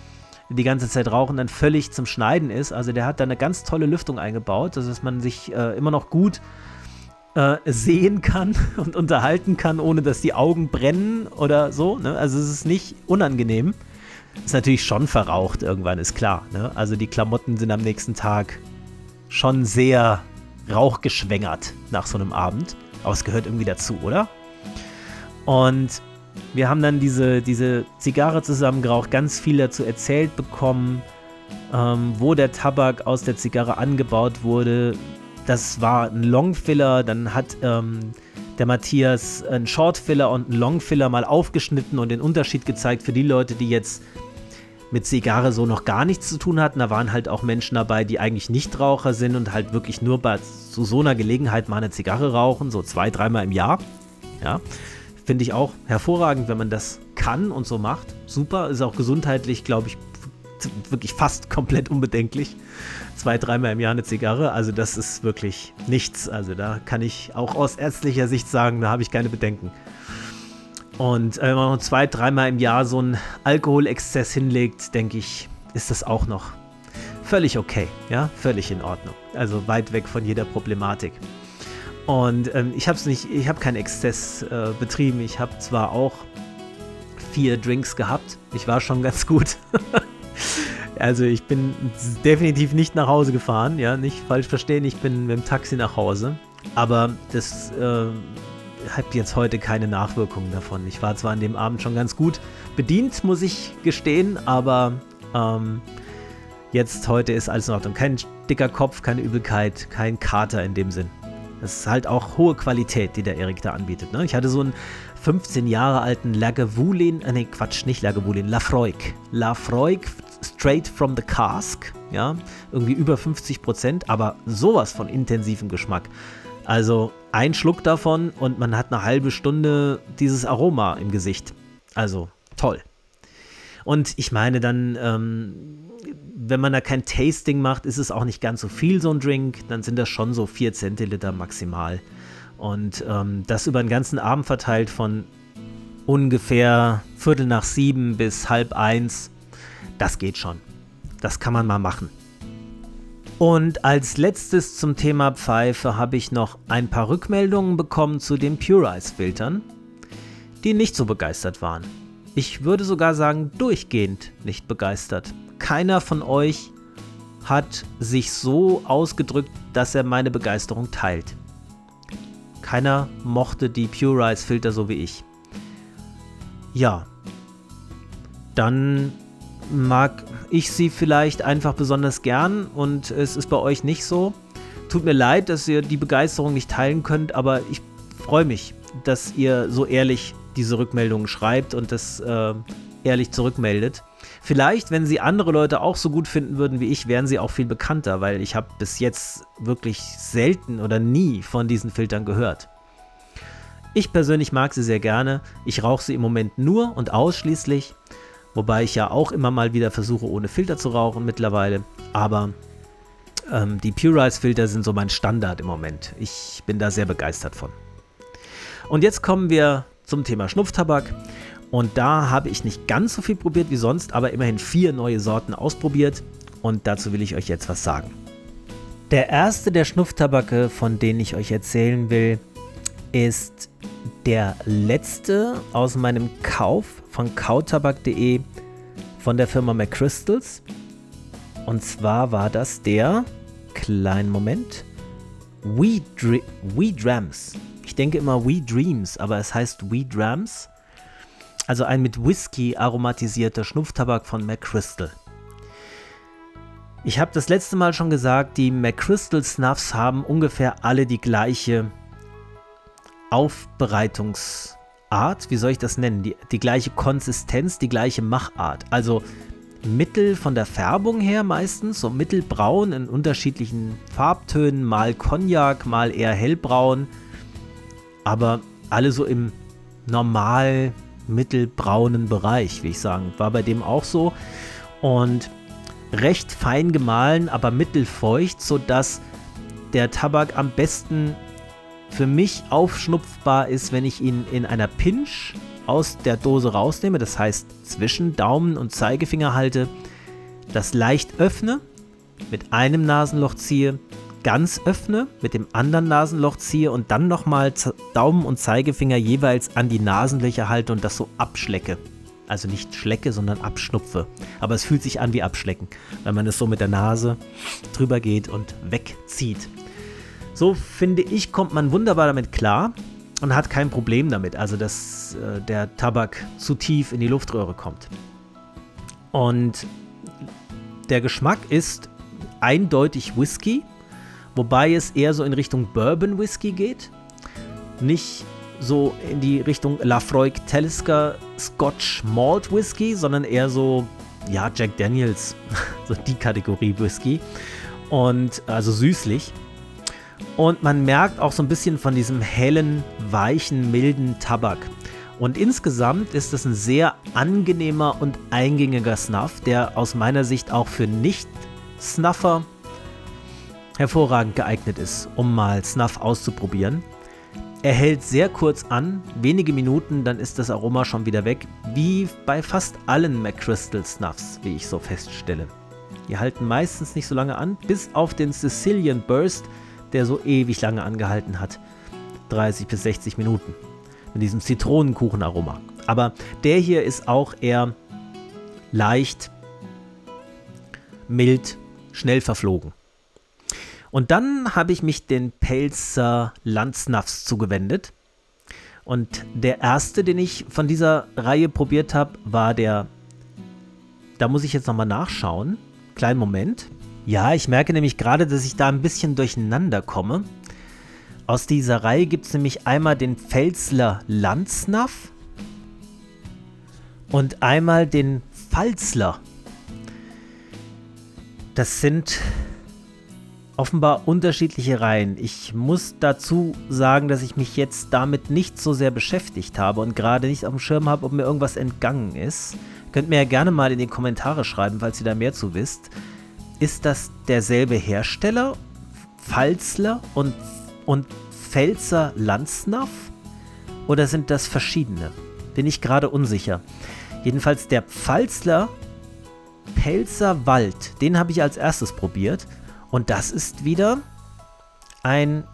die ganze Zeit rauchen, dann völlig zum Schneiden ist. Also der hat da eine ganz tolle Lüftung eingebaut, dass man sich äh, immer noch gut äh, sehen kann und unterhalten kann, ohne dass die Augen brennen oder so. Ne? Also es ist nicht unangenehm. Ist natürlich schon verraucht irgendwann, ist klar. Ne? Also die Klamotten sind am nächsten Tag schon sehr rauchgeschwängert nach so einem Abend. Aber es gehört irgendwie dazu, oder? Und wir haben dann diese, diese Zigarre zusammengeraucht, ganz viel dazu erzählt bekommen, ähm, wo der Tabak aus der Zigarre angebaut wurde, das war ein Longfiller, dann hat ähm, der Matthias einen Shortfiller und einen Longfiller mal aufgeschnitten und den Unterschied gezeigt für die Leute, die jetzt mit Zigarre so noch gar nichts zu tun hatten. Da waren halt auch Menschen dabei, die eigentlich Nichtraucher sind und halt wirklich nur bei zu so einer Gelegenheit mal eine Zigarre rauchen, so zwei, dreimal im Jahr. Ja, finde ich auch hervorragend, wenn man das kann und so macht. Super, ist auch gesundheitlich, glaube ich, wirklich fast komplett unbedenklich. Zwei, dreimal im Jahr eine Zigarre, also das ist wirklich nichts. Also da kann ich auch aus ärztlicher Sicht sagen, da habe ich keine Bedenken. Und äh, wenn man zwei, dreimal im Jahr so einen Alkoholexzess hinlegt, denke ich, ist das auch noch völlig okay. Ja, völlig in Ordnung. Also weit weg von jeder Problematik. Und ähm, ich habe es nicht, ich habe keinen Exzess äh, betrieben. Ich habe zwar auch vier Drinks gehabt. Ich war schon ganz gut. Also ich bin definitiv nicht nach Hause gefahren, ja, nicht falsch verstehen, ich bin mit dem Taxi nach Hause. Aber das äh, hat jetzt heute keine Nachwirkungen davon. Ich war zwar an dem Abend schon ganz gut bedient, muss ich gestehen, aber ähm, jetzt heute ist alles in Ordnung. Kein dicker Kopf, keine Übelkeit, kein Kater in dem Sinn. Das ist halt auch hohe Qualität, die der Erik da anbietet. Ne? Ich hatte so einen 15 Jahre alten Lagavulin, äh, nee, Quatsch, nicht Lagavulin, Lafroig. Lafroig straight from the cask, ja, irgendwie über 50 Prozent, aber sowas von intensivem Geschmack. Also ein Schluck davon und man hat eine halbe Stunde dieses Aroma im Gesicht. Also toll. Und ich meine dann, ähm, wenn man da kein Tasting macht, ist es auch nicht ganz so viel so ein Drink. Dann sind das schon so 4 Zentiliter maximal. Und ähm, das über den ganzen Abend verteilt von ungefähr Viertel nach sieben bis halb eins. Das geht schon. Das kann man mal machen. Und als letztes zum Thema Pfeife habe ich noch ein paar Rückmeldungen bekommen zu den Pure Ice Filtern, die nicht so begeistert waren. Ich würde sogar sagen, durchgehend nicht begeistert. Keiner von euch hat sich so ausgedrückt, dass er meine Begeisterung teilt. Keiner mochte die Pure Ice Filter so wie ich. Ja, dann mag ich sie vielleicht einfach besonders gern und es ist bei euch nicht so. Tut mir leid, dass ihr die Begeisterung nicht teilen könnt, aber ich freue mich, dass ihr so ehrlich diese Rückmeldungen schreibt und das äh, ehrlich zurückmeldet. Vielleicht, wenn sie andere Leute auch so gut finden würden wie ich, wären sie auch viel bekannter, weil ich habe bis jetzt wirklich selten oder nie von diesen Filtern gehört. Ich persönlich mag sie sehr gerne. Ich rauche sie im Moment nur und ausschließlich Wobei ich ja auch immer mal wieder versuche, ohne Filter zu rauchen mittlerweile. Aber ähm, die Pure Ice Filter sind so mein Standard im Moment. Ich bin da sehr begeistert von. Und jetzt kommen wir zum Thema Schnupftabak. Und da habe ich nicht ganz so viel probiert wie sonst, aber immerhin vier neue Sorten ausprobiert. Und dazu will ich euch jetzt was sagen. Der erste der Schnupftabake, von denen ich euch erzählen will, ist der letzte aus meinem Kauf von kautabak.de von der Firma McCrystals. Und zwar war das der, kleinen Moment, We, Dr We Drams. Ich denke immer We Dreams, aber es heißt We Drams. Also ein mit Whisky aromatisierter Schnupftabak von McCrystal. Ich habe das letzte Mal schon gesagt, die McCrystal Snuffs haben ungefähr alle die gleiche Aufbereitungs- Art, wie soll ich das nennen? Die, die gleiche Konsistenz, die gleiche Machart. Also mittel von der Färbung her meistens, so mittelbraun in unterschiedlichen Farbtönen, mal Cognac, mal eher hellbraun, aber alle so im normal mittelbraunen Bereich, wie ich sagen. War bei dem auch so. Und recht fein gemahlen, aber mittelfeucht, sodass der Tabak am besten für mich aufschnupfbar ist, wenn ich ihn in einer Pinch aus der Dose rausnehme, das heißt zwischen Daumen und Zeigefinger halte, das leicht öffne, mit einem Nasenloch ziehe, ganz öffne, mit dem anderen Nasenloch ziehe und dann nochmal Daumen und Zeigefinger jeweils an die Nasenlöcher halte und das so abschlecke. Also nicht schlecke, sondern abschnupfe. Aber es fühlt sich an wie abschlecken, wenn man es so mit der Nase drüber geht und wegzieht. So finde ich, kommt man wunderbar damit klar und hat kein Problem damit, also dass äh, der Tabak zu tief in die Luftröhre kommt. Und der Geschmack ist eindeutig Whisky, wobei es eher so in Richtung Bourbon Whisky geht. Nicht so in die Richtung Lafroig Talisker Scotch Malt Whisky, sondern eher so, ja, Jack Daniels, so die Kategorie Whisky. Und also süßlich. Und man merkt auch so ein bisschen von diesem hellen, weichen, milden Tabak. Und insgesamt ist es ein sehr angenehmer und eingängiger Snuff, der aus meiner Sicht auch für Nicht-Snuffer hervorragend geeignet ist, um mal Snuff auszuprobieren. Er hält sehr kurz an, wenige Minuten, dann ist das Aroma schon wieder weg, wie bei fast allen McCrystal Snuffs, wie ich so feststelle. Die halten meistens nicht so lange an, bis auf den Sicilian Burst, der so ewig lange angehalten hat. 30 bis 60 Minuten. Mit diesem Zitronenkuchenaroma. Aber der hier ist auch eher leicht, mild, schnell verflogen. Und dann habe ich mich den Pelzer Landsnuffs zugewendet. Und der erste, den ich von dieser Reihe probiert habe, war der. Da muss ich jetzt nochmal nachschauen. Kleinen Moment. Ja, ich merke nämlich gerade, dass ich da ein bisschen durcheinander komme. Aus dieser Reihe gibt es nämlich einmal den Pfälzler Landsnaff und einmal den Pfalzler. Das sind offenbar unterschiedliche Reihen. Ich muss dazu sagen, dass ich mich jetzt damit nicht so sehr beschäftigt habe und gerade nicht auf dem Schirm habe, ob mir irgendwas entgangen ist. Könnt mir ja gerne mal in die Kommentare schreiben, falls ihr da mehr zu wisst. Ist das derselbe Hersteller? Pfalzler und, und Pfälzer Landsnaff? Oder sind das verschiedene? Bin ich gerade unsicher. Jedenfalls der Pfalzler Pelzer Wald, den habe ich als erstes probiert. Und das ist wieder ein.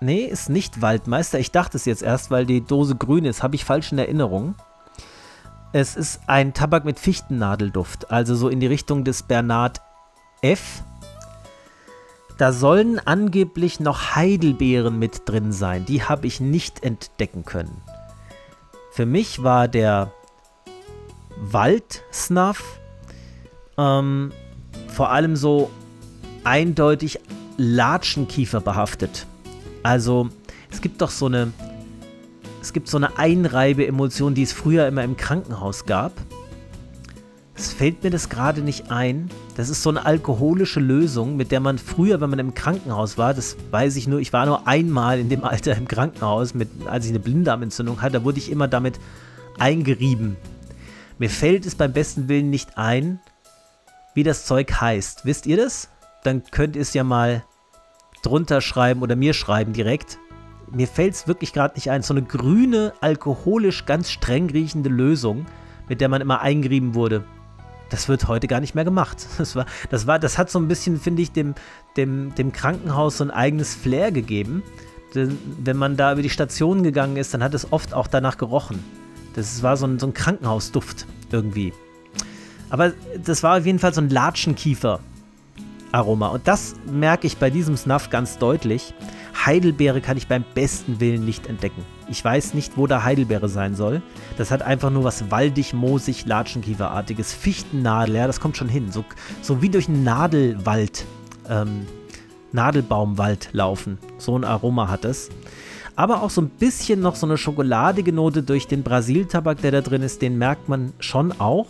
Nee, ist nicht Waldmeister. Ich dachte es jetzt erst, weil die Dose grün ist. Habe ich falsch in Erinnerung. Es ist ein Tabak mit Fichtennadelduft. Also so in die Richtung des Bernard F. Da sollen angeblich noch Heidelbeeren mit drin sein. Die habe ich nicht entdecken können. Für mich war der Waldsnuff ähm, vor allem so eindeutig Latschenkiefer behaftet. Also es gibt doch so eine, es gibt so eine Einreibe-Emotion, die es früher immer im Krankenhaus gab. Es fällt mir das gerade nicht ein. Das ist so eine alkoholische Lösung, mit der man früher, wenn man im Krankenhaus war, das weiß ich nur, ich war nur einmal in dem Alter im Krankenhaus, mit, als ich eine Blinddarmentzündung hatte, da wurde ich immer damit eingerieben. Mir fällt es beim besten Willen nicht ein, wie das Zeug heißt. Wisst ihr das? Dann könnt ihr es ja mal drunter schreiben oder mir schreiben direkt. Mir fällt es wirklich gerade nicht ein. So eine grüne, alkoholisch ganz streng riechende Lösung, mit der man immer eingerieben wurde. Das wird heute gar nicht mehr gemacht. Das war, das war, das hat so ein bisschen, finde ich, dem, dem, dem Krankenhaus so ein eigenes Flair gegeben. Denn wenn man da über die Station gegangen ist, dann hat es oft auch danach gerochen. Das war so ein, so ein Krankenhausduft irgendwie. Aber das war auf jeden Fall so ein Latschenkiefer, Aroma. Und das merke ich bei diesem Snuff ganz deutlich. Heidelbeere kann ich beim besten Willen nicht entdecken. Ich weiß nicht, wo da Heidelbeere sein soll. Das hat einfach nur was waldig, moosig, latschenkieferartiges. Fichtennadel, ja, das kommt schon hin. So, so wie durch einen Nadelwald, ähm, Nadelbaumwald laufen. So ein Aroma hat es. Aber auch so ein bisschen noch so eine schokoladige Note durch den Brasiltabak, der da drin ist, den merkt man schon auch.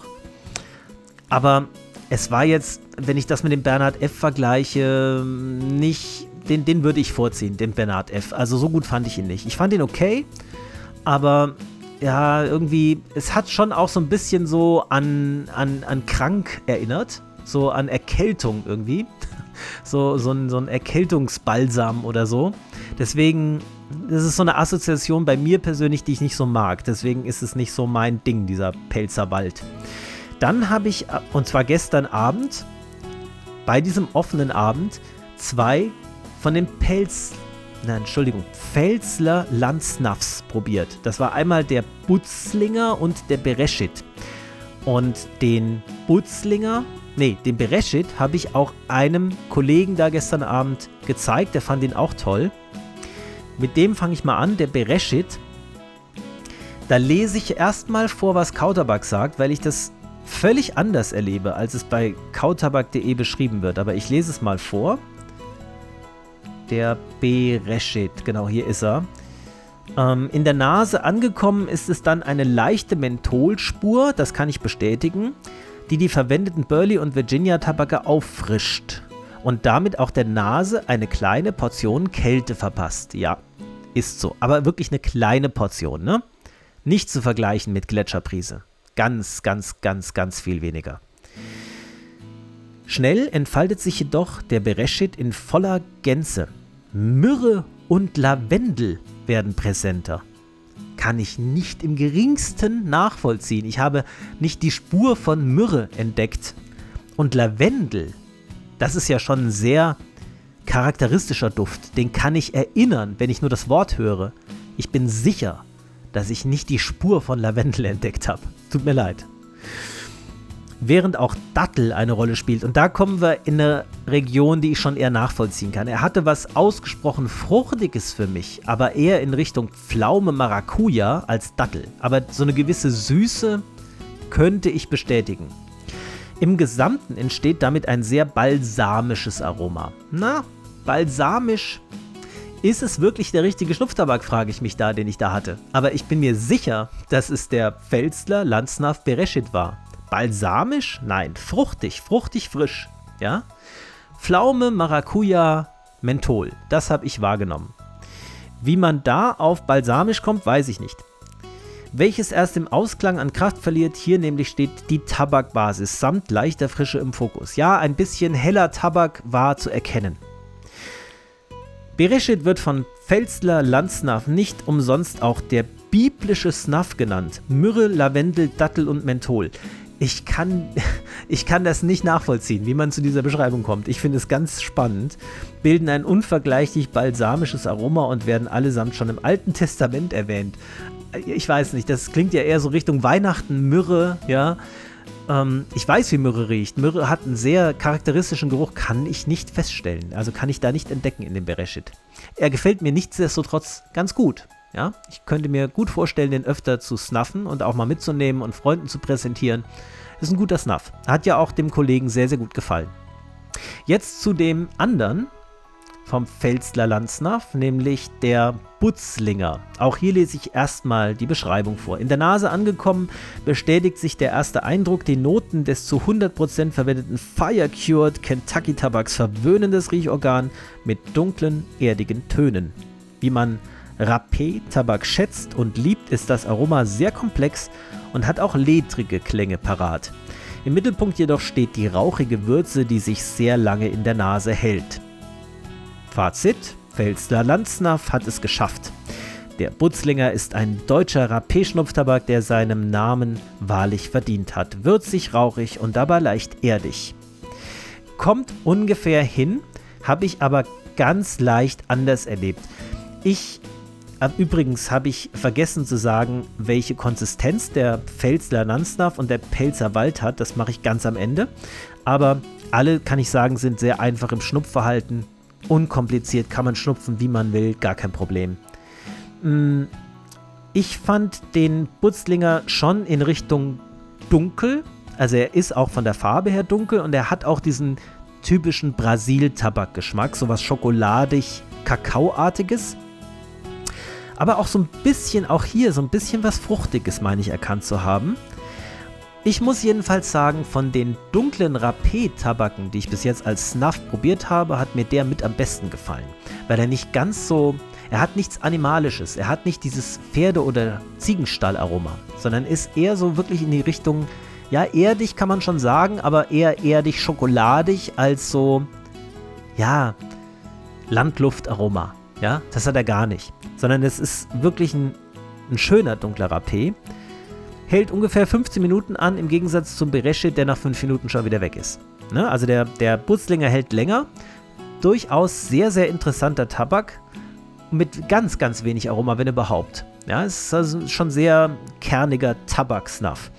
Aber es war jetzt, wenn ich das mit dem Bernhard F. vergleiche, nicht, den, den würde ich vorziehen, den Bernhard F. Also so gut fand ich ihn nicht. Ich fand ihn okay, aber ja, irgendwie, es hat schon auch so ein bisschen so an, an, an krank erinnert, so an Erkältung irgendwie. So, so, ein, so ein Erkältungsbalsam oder so. Deswegen, das ist so eine Assoziation bei mir persönlich, die ich nicht so mag. Deswegen ist es nicht so mein Ding, dieser Pelzerwald. Dann habe ich, und zwar gestern Abend, bei diesem offenen Abend, zwei von den Pelz, nein, Entschuldigung, Pfälzler Landsnaffs probiert. Das war einmal der Butzlinger und der Bereschit. Und den Butzlinger, nee, den Bereschit habe ich auch einem Kollegen da gestern Abend gezeigt. Der fand ihn auch toll. Mit dem fange ich mal an. Der Bereschit, da lese ich erstmal vor, was Kauterbach sagt, weil ich das völlig anders erlebe, als es bei kautabak.de beschrieben wird. Aber ich lese es mal vor. Der Bereshit, genau hier ist er. Ähm, in der Nase angekommen ist es dann eine leichte Mentholspur, das kann ich bestätigen, die die verwendeten Burley und Virginia Tabake auffrischt und damit auch der Nase eine kleine Portion Kälte verpasst. Ja, ist so. Aber wirklich eine kleine Portion, ne? Nicht zu vergleichen mit Gletscherprise. Ganz, ganz, ganz, ganz viel weniger. Schnell entfaltet sich jedoch der Bereshit in voller Gänze. Myrrhe und Lavendel werden präsenter. Kann ich nicht im geringsten nachvollziehen. Ich habe nicht die Spur von Myrrhe entdeckt. Und Lavendel, das ist ja schon ein sehr charakteristischer Duft. Den kann ich erinnern, wenn ich nur das Wort höre. Ich bin sicher, dass ich nicht die Spur von Lavendel entdeckt habe. Tut mir leid. Während auch Dattel eine Rolle spielt. Und da kommen wir in eine Region, die ich schon eher nachvollziehen kann. Er hatte was ausgesprochen Fruchtiges für mich, aber eher in Richtung Pflaume Maracuja als Dattel. Aber so eine gewisse Süße könnte ich bestätigen. Im Gesamten entsteht damit ein sehr balsamisches Aroma. Na, balsamisch ist es wirklich der richtige Schnupftabak, frage ich mich da, den ich da hatte. Aber ich bin mir sicher, dass es der Pfälzler Landsnaff Bereshit war. Balsamisch? Nein, fruchtig, fruchtig frisch. Ja? Pflaume, Maracuja, Menthol. Das habe ich wahrgenommen. Wie man da auf balsamisch kommt, weiß ich nicht. Welches erst im Ausklang an Kraft verliert, hier nämlich steht die Tabakbasis samt leichter Frische im Fokus. Ja, ein bisschen heller Tabak war zu erkennen. Bereshit wird von Pfälzler Landsnaff nicht umsonst auch der biblische Snuff genannt. Myrrhe, Lavendel, Dattel und Menthol. Ich kann, ich kann das nicht nachvollziehen, wie man zu dieser Beschreibung kommt. Ich finde es ganz spannend. Bilden ein unvergleichlich balsamisches Aroma und werden allesamt schon im Alten Testament erwähnt. Ich weiß nicht, das klingt ja eher so Richtung Weihnachten, Myrrhe, ja. Ähm, ich weiß, wie Myrrhe riecht. Myrrhe hat einen sehr charakteristischen Geruch, kann ich nicht feststellen. Also kann ich da nicht entdecken in dem Bereshit. Er gefällt mir nichtsdestotrotz ganz gut. Ja, ich könnte mir gut vorstellen, den öfter zu snuffen und auch mal mitzunehmen und Freunden zu präsentieren. Ist ein guter Snuff. Hat ja auch dem Kollegen sehr, sehr gut gefallen. Jetzt zu dem anderen vom Pfälzler Landsnaff, nämlich der Butzlinger. Auch hier lese ich erstmal die Beschreibung vor. In der Nase angekommen, bestätigt sich der erste Eindruck, die Noten des zu 100% verwendeten Fire Cured Kentucky Tabaks verwöhnendes Riechorgan mit dunklen, erdigen Tönen. Wie man Rapé-Tabak schätzt und liebt, ist das Aroma sehr komplex und hat auch ledrige Klänge parat. Im Mittelpunkt jedoch steht die rauchige Würze, die sich sehr lange in der Nase hält. Fazit: Pfälzler Landsnaff hat es geschafft. Der Butzlinger ist ein deutscher Rapé-Schnupftabak, der seinem Namen wahrlich verdient hat. Würzig, rauchig und dabei leicht erdig. Kommt ungefähr hin, habe ich aber ganz leicht anders erlebt. Ich Übrigens habe ich vergessen zu sagen, welche Konsistenz der Pfälzler Nansnaff und der Pelzer Wald hat. Das mache ich ganz am Ende. Aber alle, kann ich sagen, sind sehr einfach im Schnupfverhalten. Unkompliziert kann man schnupfen, wie man will, gar kein Problem. Mm, ich fand den Butzlinger schon in Richtung dunkel. Also er ist auch von der Farbe her dunkel und er hat auch diesen typischen Brasil-Tabakgeschmack, sowas schokoladig, kakaoartiges aber auch so ein bisschen, auch hier, so ein bisschen was Fruchtiges, meine ich, erkannt zu haben. Ich muss jedenfalls sagen, von den dunklen Rapé-Tabaken, die ich bis jetzt als Snuff probiert habe, hat mir der mit am besten gefallen. Weil er nicht ganz so, er hat nichts Animalisches, er hat nicht dieses Pferde- oder Ziegenstall-Aroma, sondern ist eher so wirklich in die Richtung, ja, erdig kann man schon sagen, aber eher erdig schokoladig als so, ja, Landluftaroma. Ja, das hat er gar nicht. Sondern es ist wirklich ein, ein schöner dunkler Rapé. Hält ungefähr 15 Minuten an, im Gegensatz zum Beresche, der nach 5 Minuten schon wieder weg ist. Ne? Also der, der Butzlinger hält länger. Durchaus sehr, sehr interessanter Tabak. Mit ganz, ganz wenig Aroma, wenn überhaupt. Ja, es ist also schon sehr kerniger Tabaksnuff.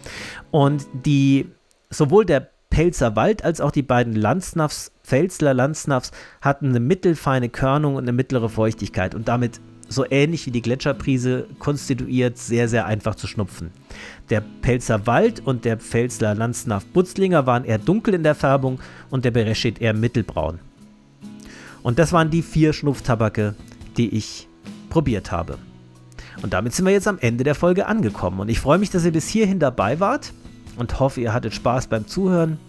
Und die, sowohl der Pelzer Wald als auch die beiden Landsnuffs Pfälzler Landsnaffs hatten eine mittelfeine Körnung und eine mittlere Feuchtigkeit und damit so ähnlich wie die Gletscherprise konstituiert, sehr, sehr einfach zu schnupfen. Der Pelzer Wald und der Pfälzler Landsnaff Butzlinger waren eher dunkel in der Färbung und der Bereshit eher mittelbraun. Und das waren die vier Schnupftabake, die ich probiert habe. Und damit sind wir jetzt am Ende der Folge angekommen. Und ich freue mich, dass ihr bis hierhin dabei wart und hoffe, ihr hattet Spaß beim Zuhören.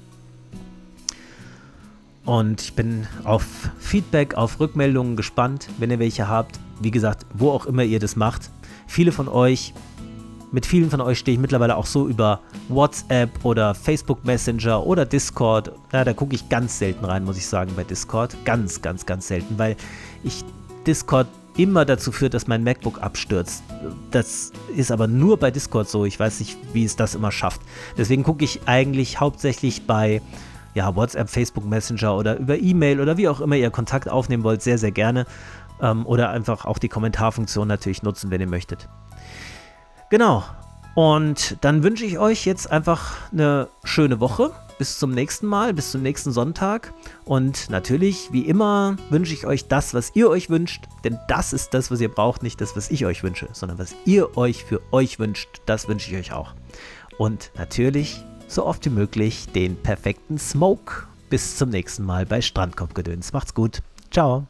Und ich bin auf Feedback, auf Rückmeldungen gespannt, wenn ihr welche habt. Wie gesagt, wo auch immer ihr das macht. Viele von euch, mit vielen von euch stehe ich mittlerweile auch so über WhatsApp oder Facebook Messenger oder Discord. Ja, da gucke ich ganz selten rein, muss ich sagen, bei Discord. Ganz, ganz, ganz selten, weil ich Discord immer dazu führt, dass mein MacBook abstürzt. Das ist aber nur bei Discord so. Ich weiß nicht, wie es das immer schafft. Deswegen gucke ich eigentlich hauptsächlich bei ja, WhatsApp, Facebook Messenger oder über E-Mail oder wie auch immer ihr Kontakt aufnehmen wollt, sehr, sehr gerne. Ähm, oder einfach auch die Kommentarfunktion natürlich nutzen, wenn ihr möchtet. Genau. Und dann wünsche ich euch jetzt einfach eine schöne Woche. Bis zum nächsten Mal, bis zum nächsten Sonntag. Und natürlich, wie immer, wünsche ich euch das, was ihr euch wünscht. Denn das ist das, was ihr braucht, nicht das, was ich euch wünsche, sondern was ihr euch für euch wünscht. Das wünsche ich euch auch. Und natürlich so oft wie möglich den perfekten Smoke. Bis zum nächsten Mal bei Strandkorbgedöns. Macht's gut. Ciao.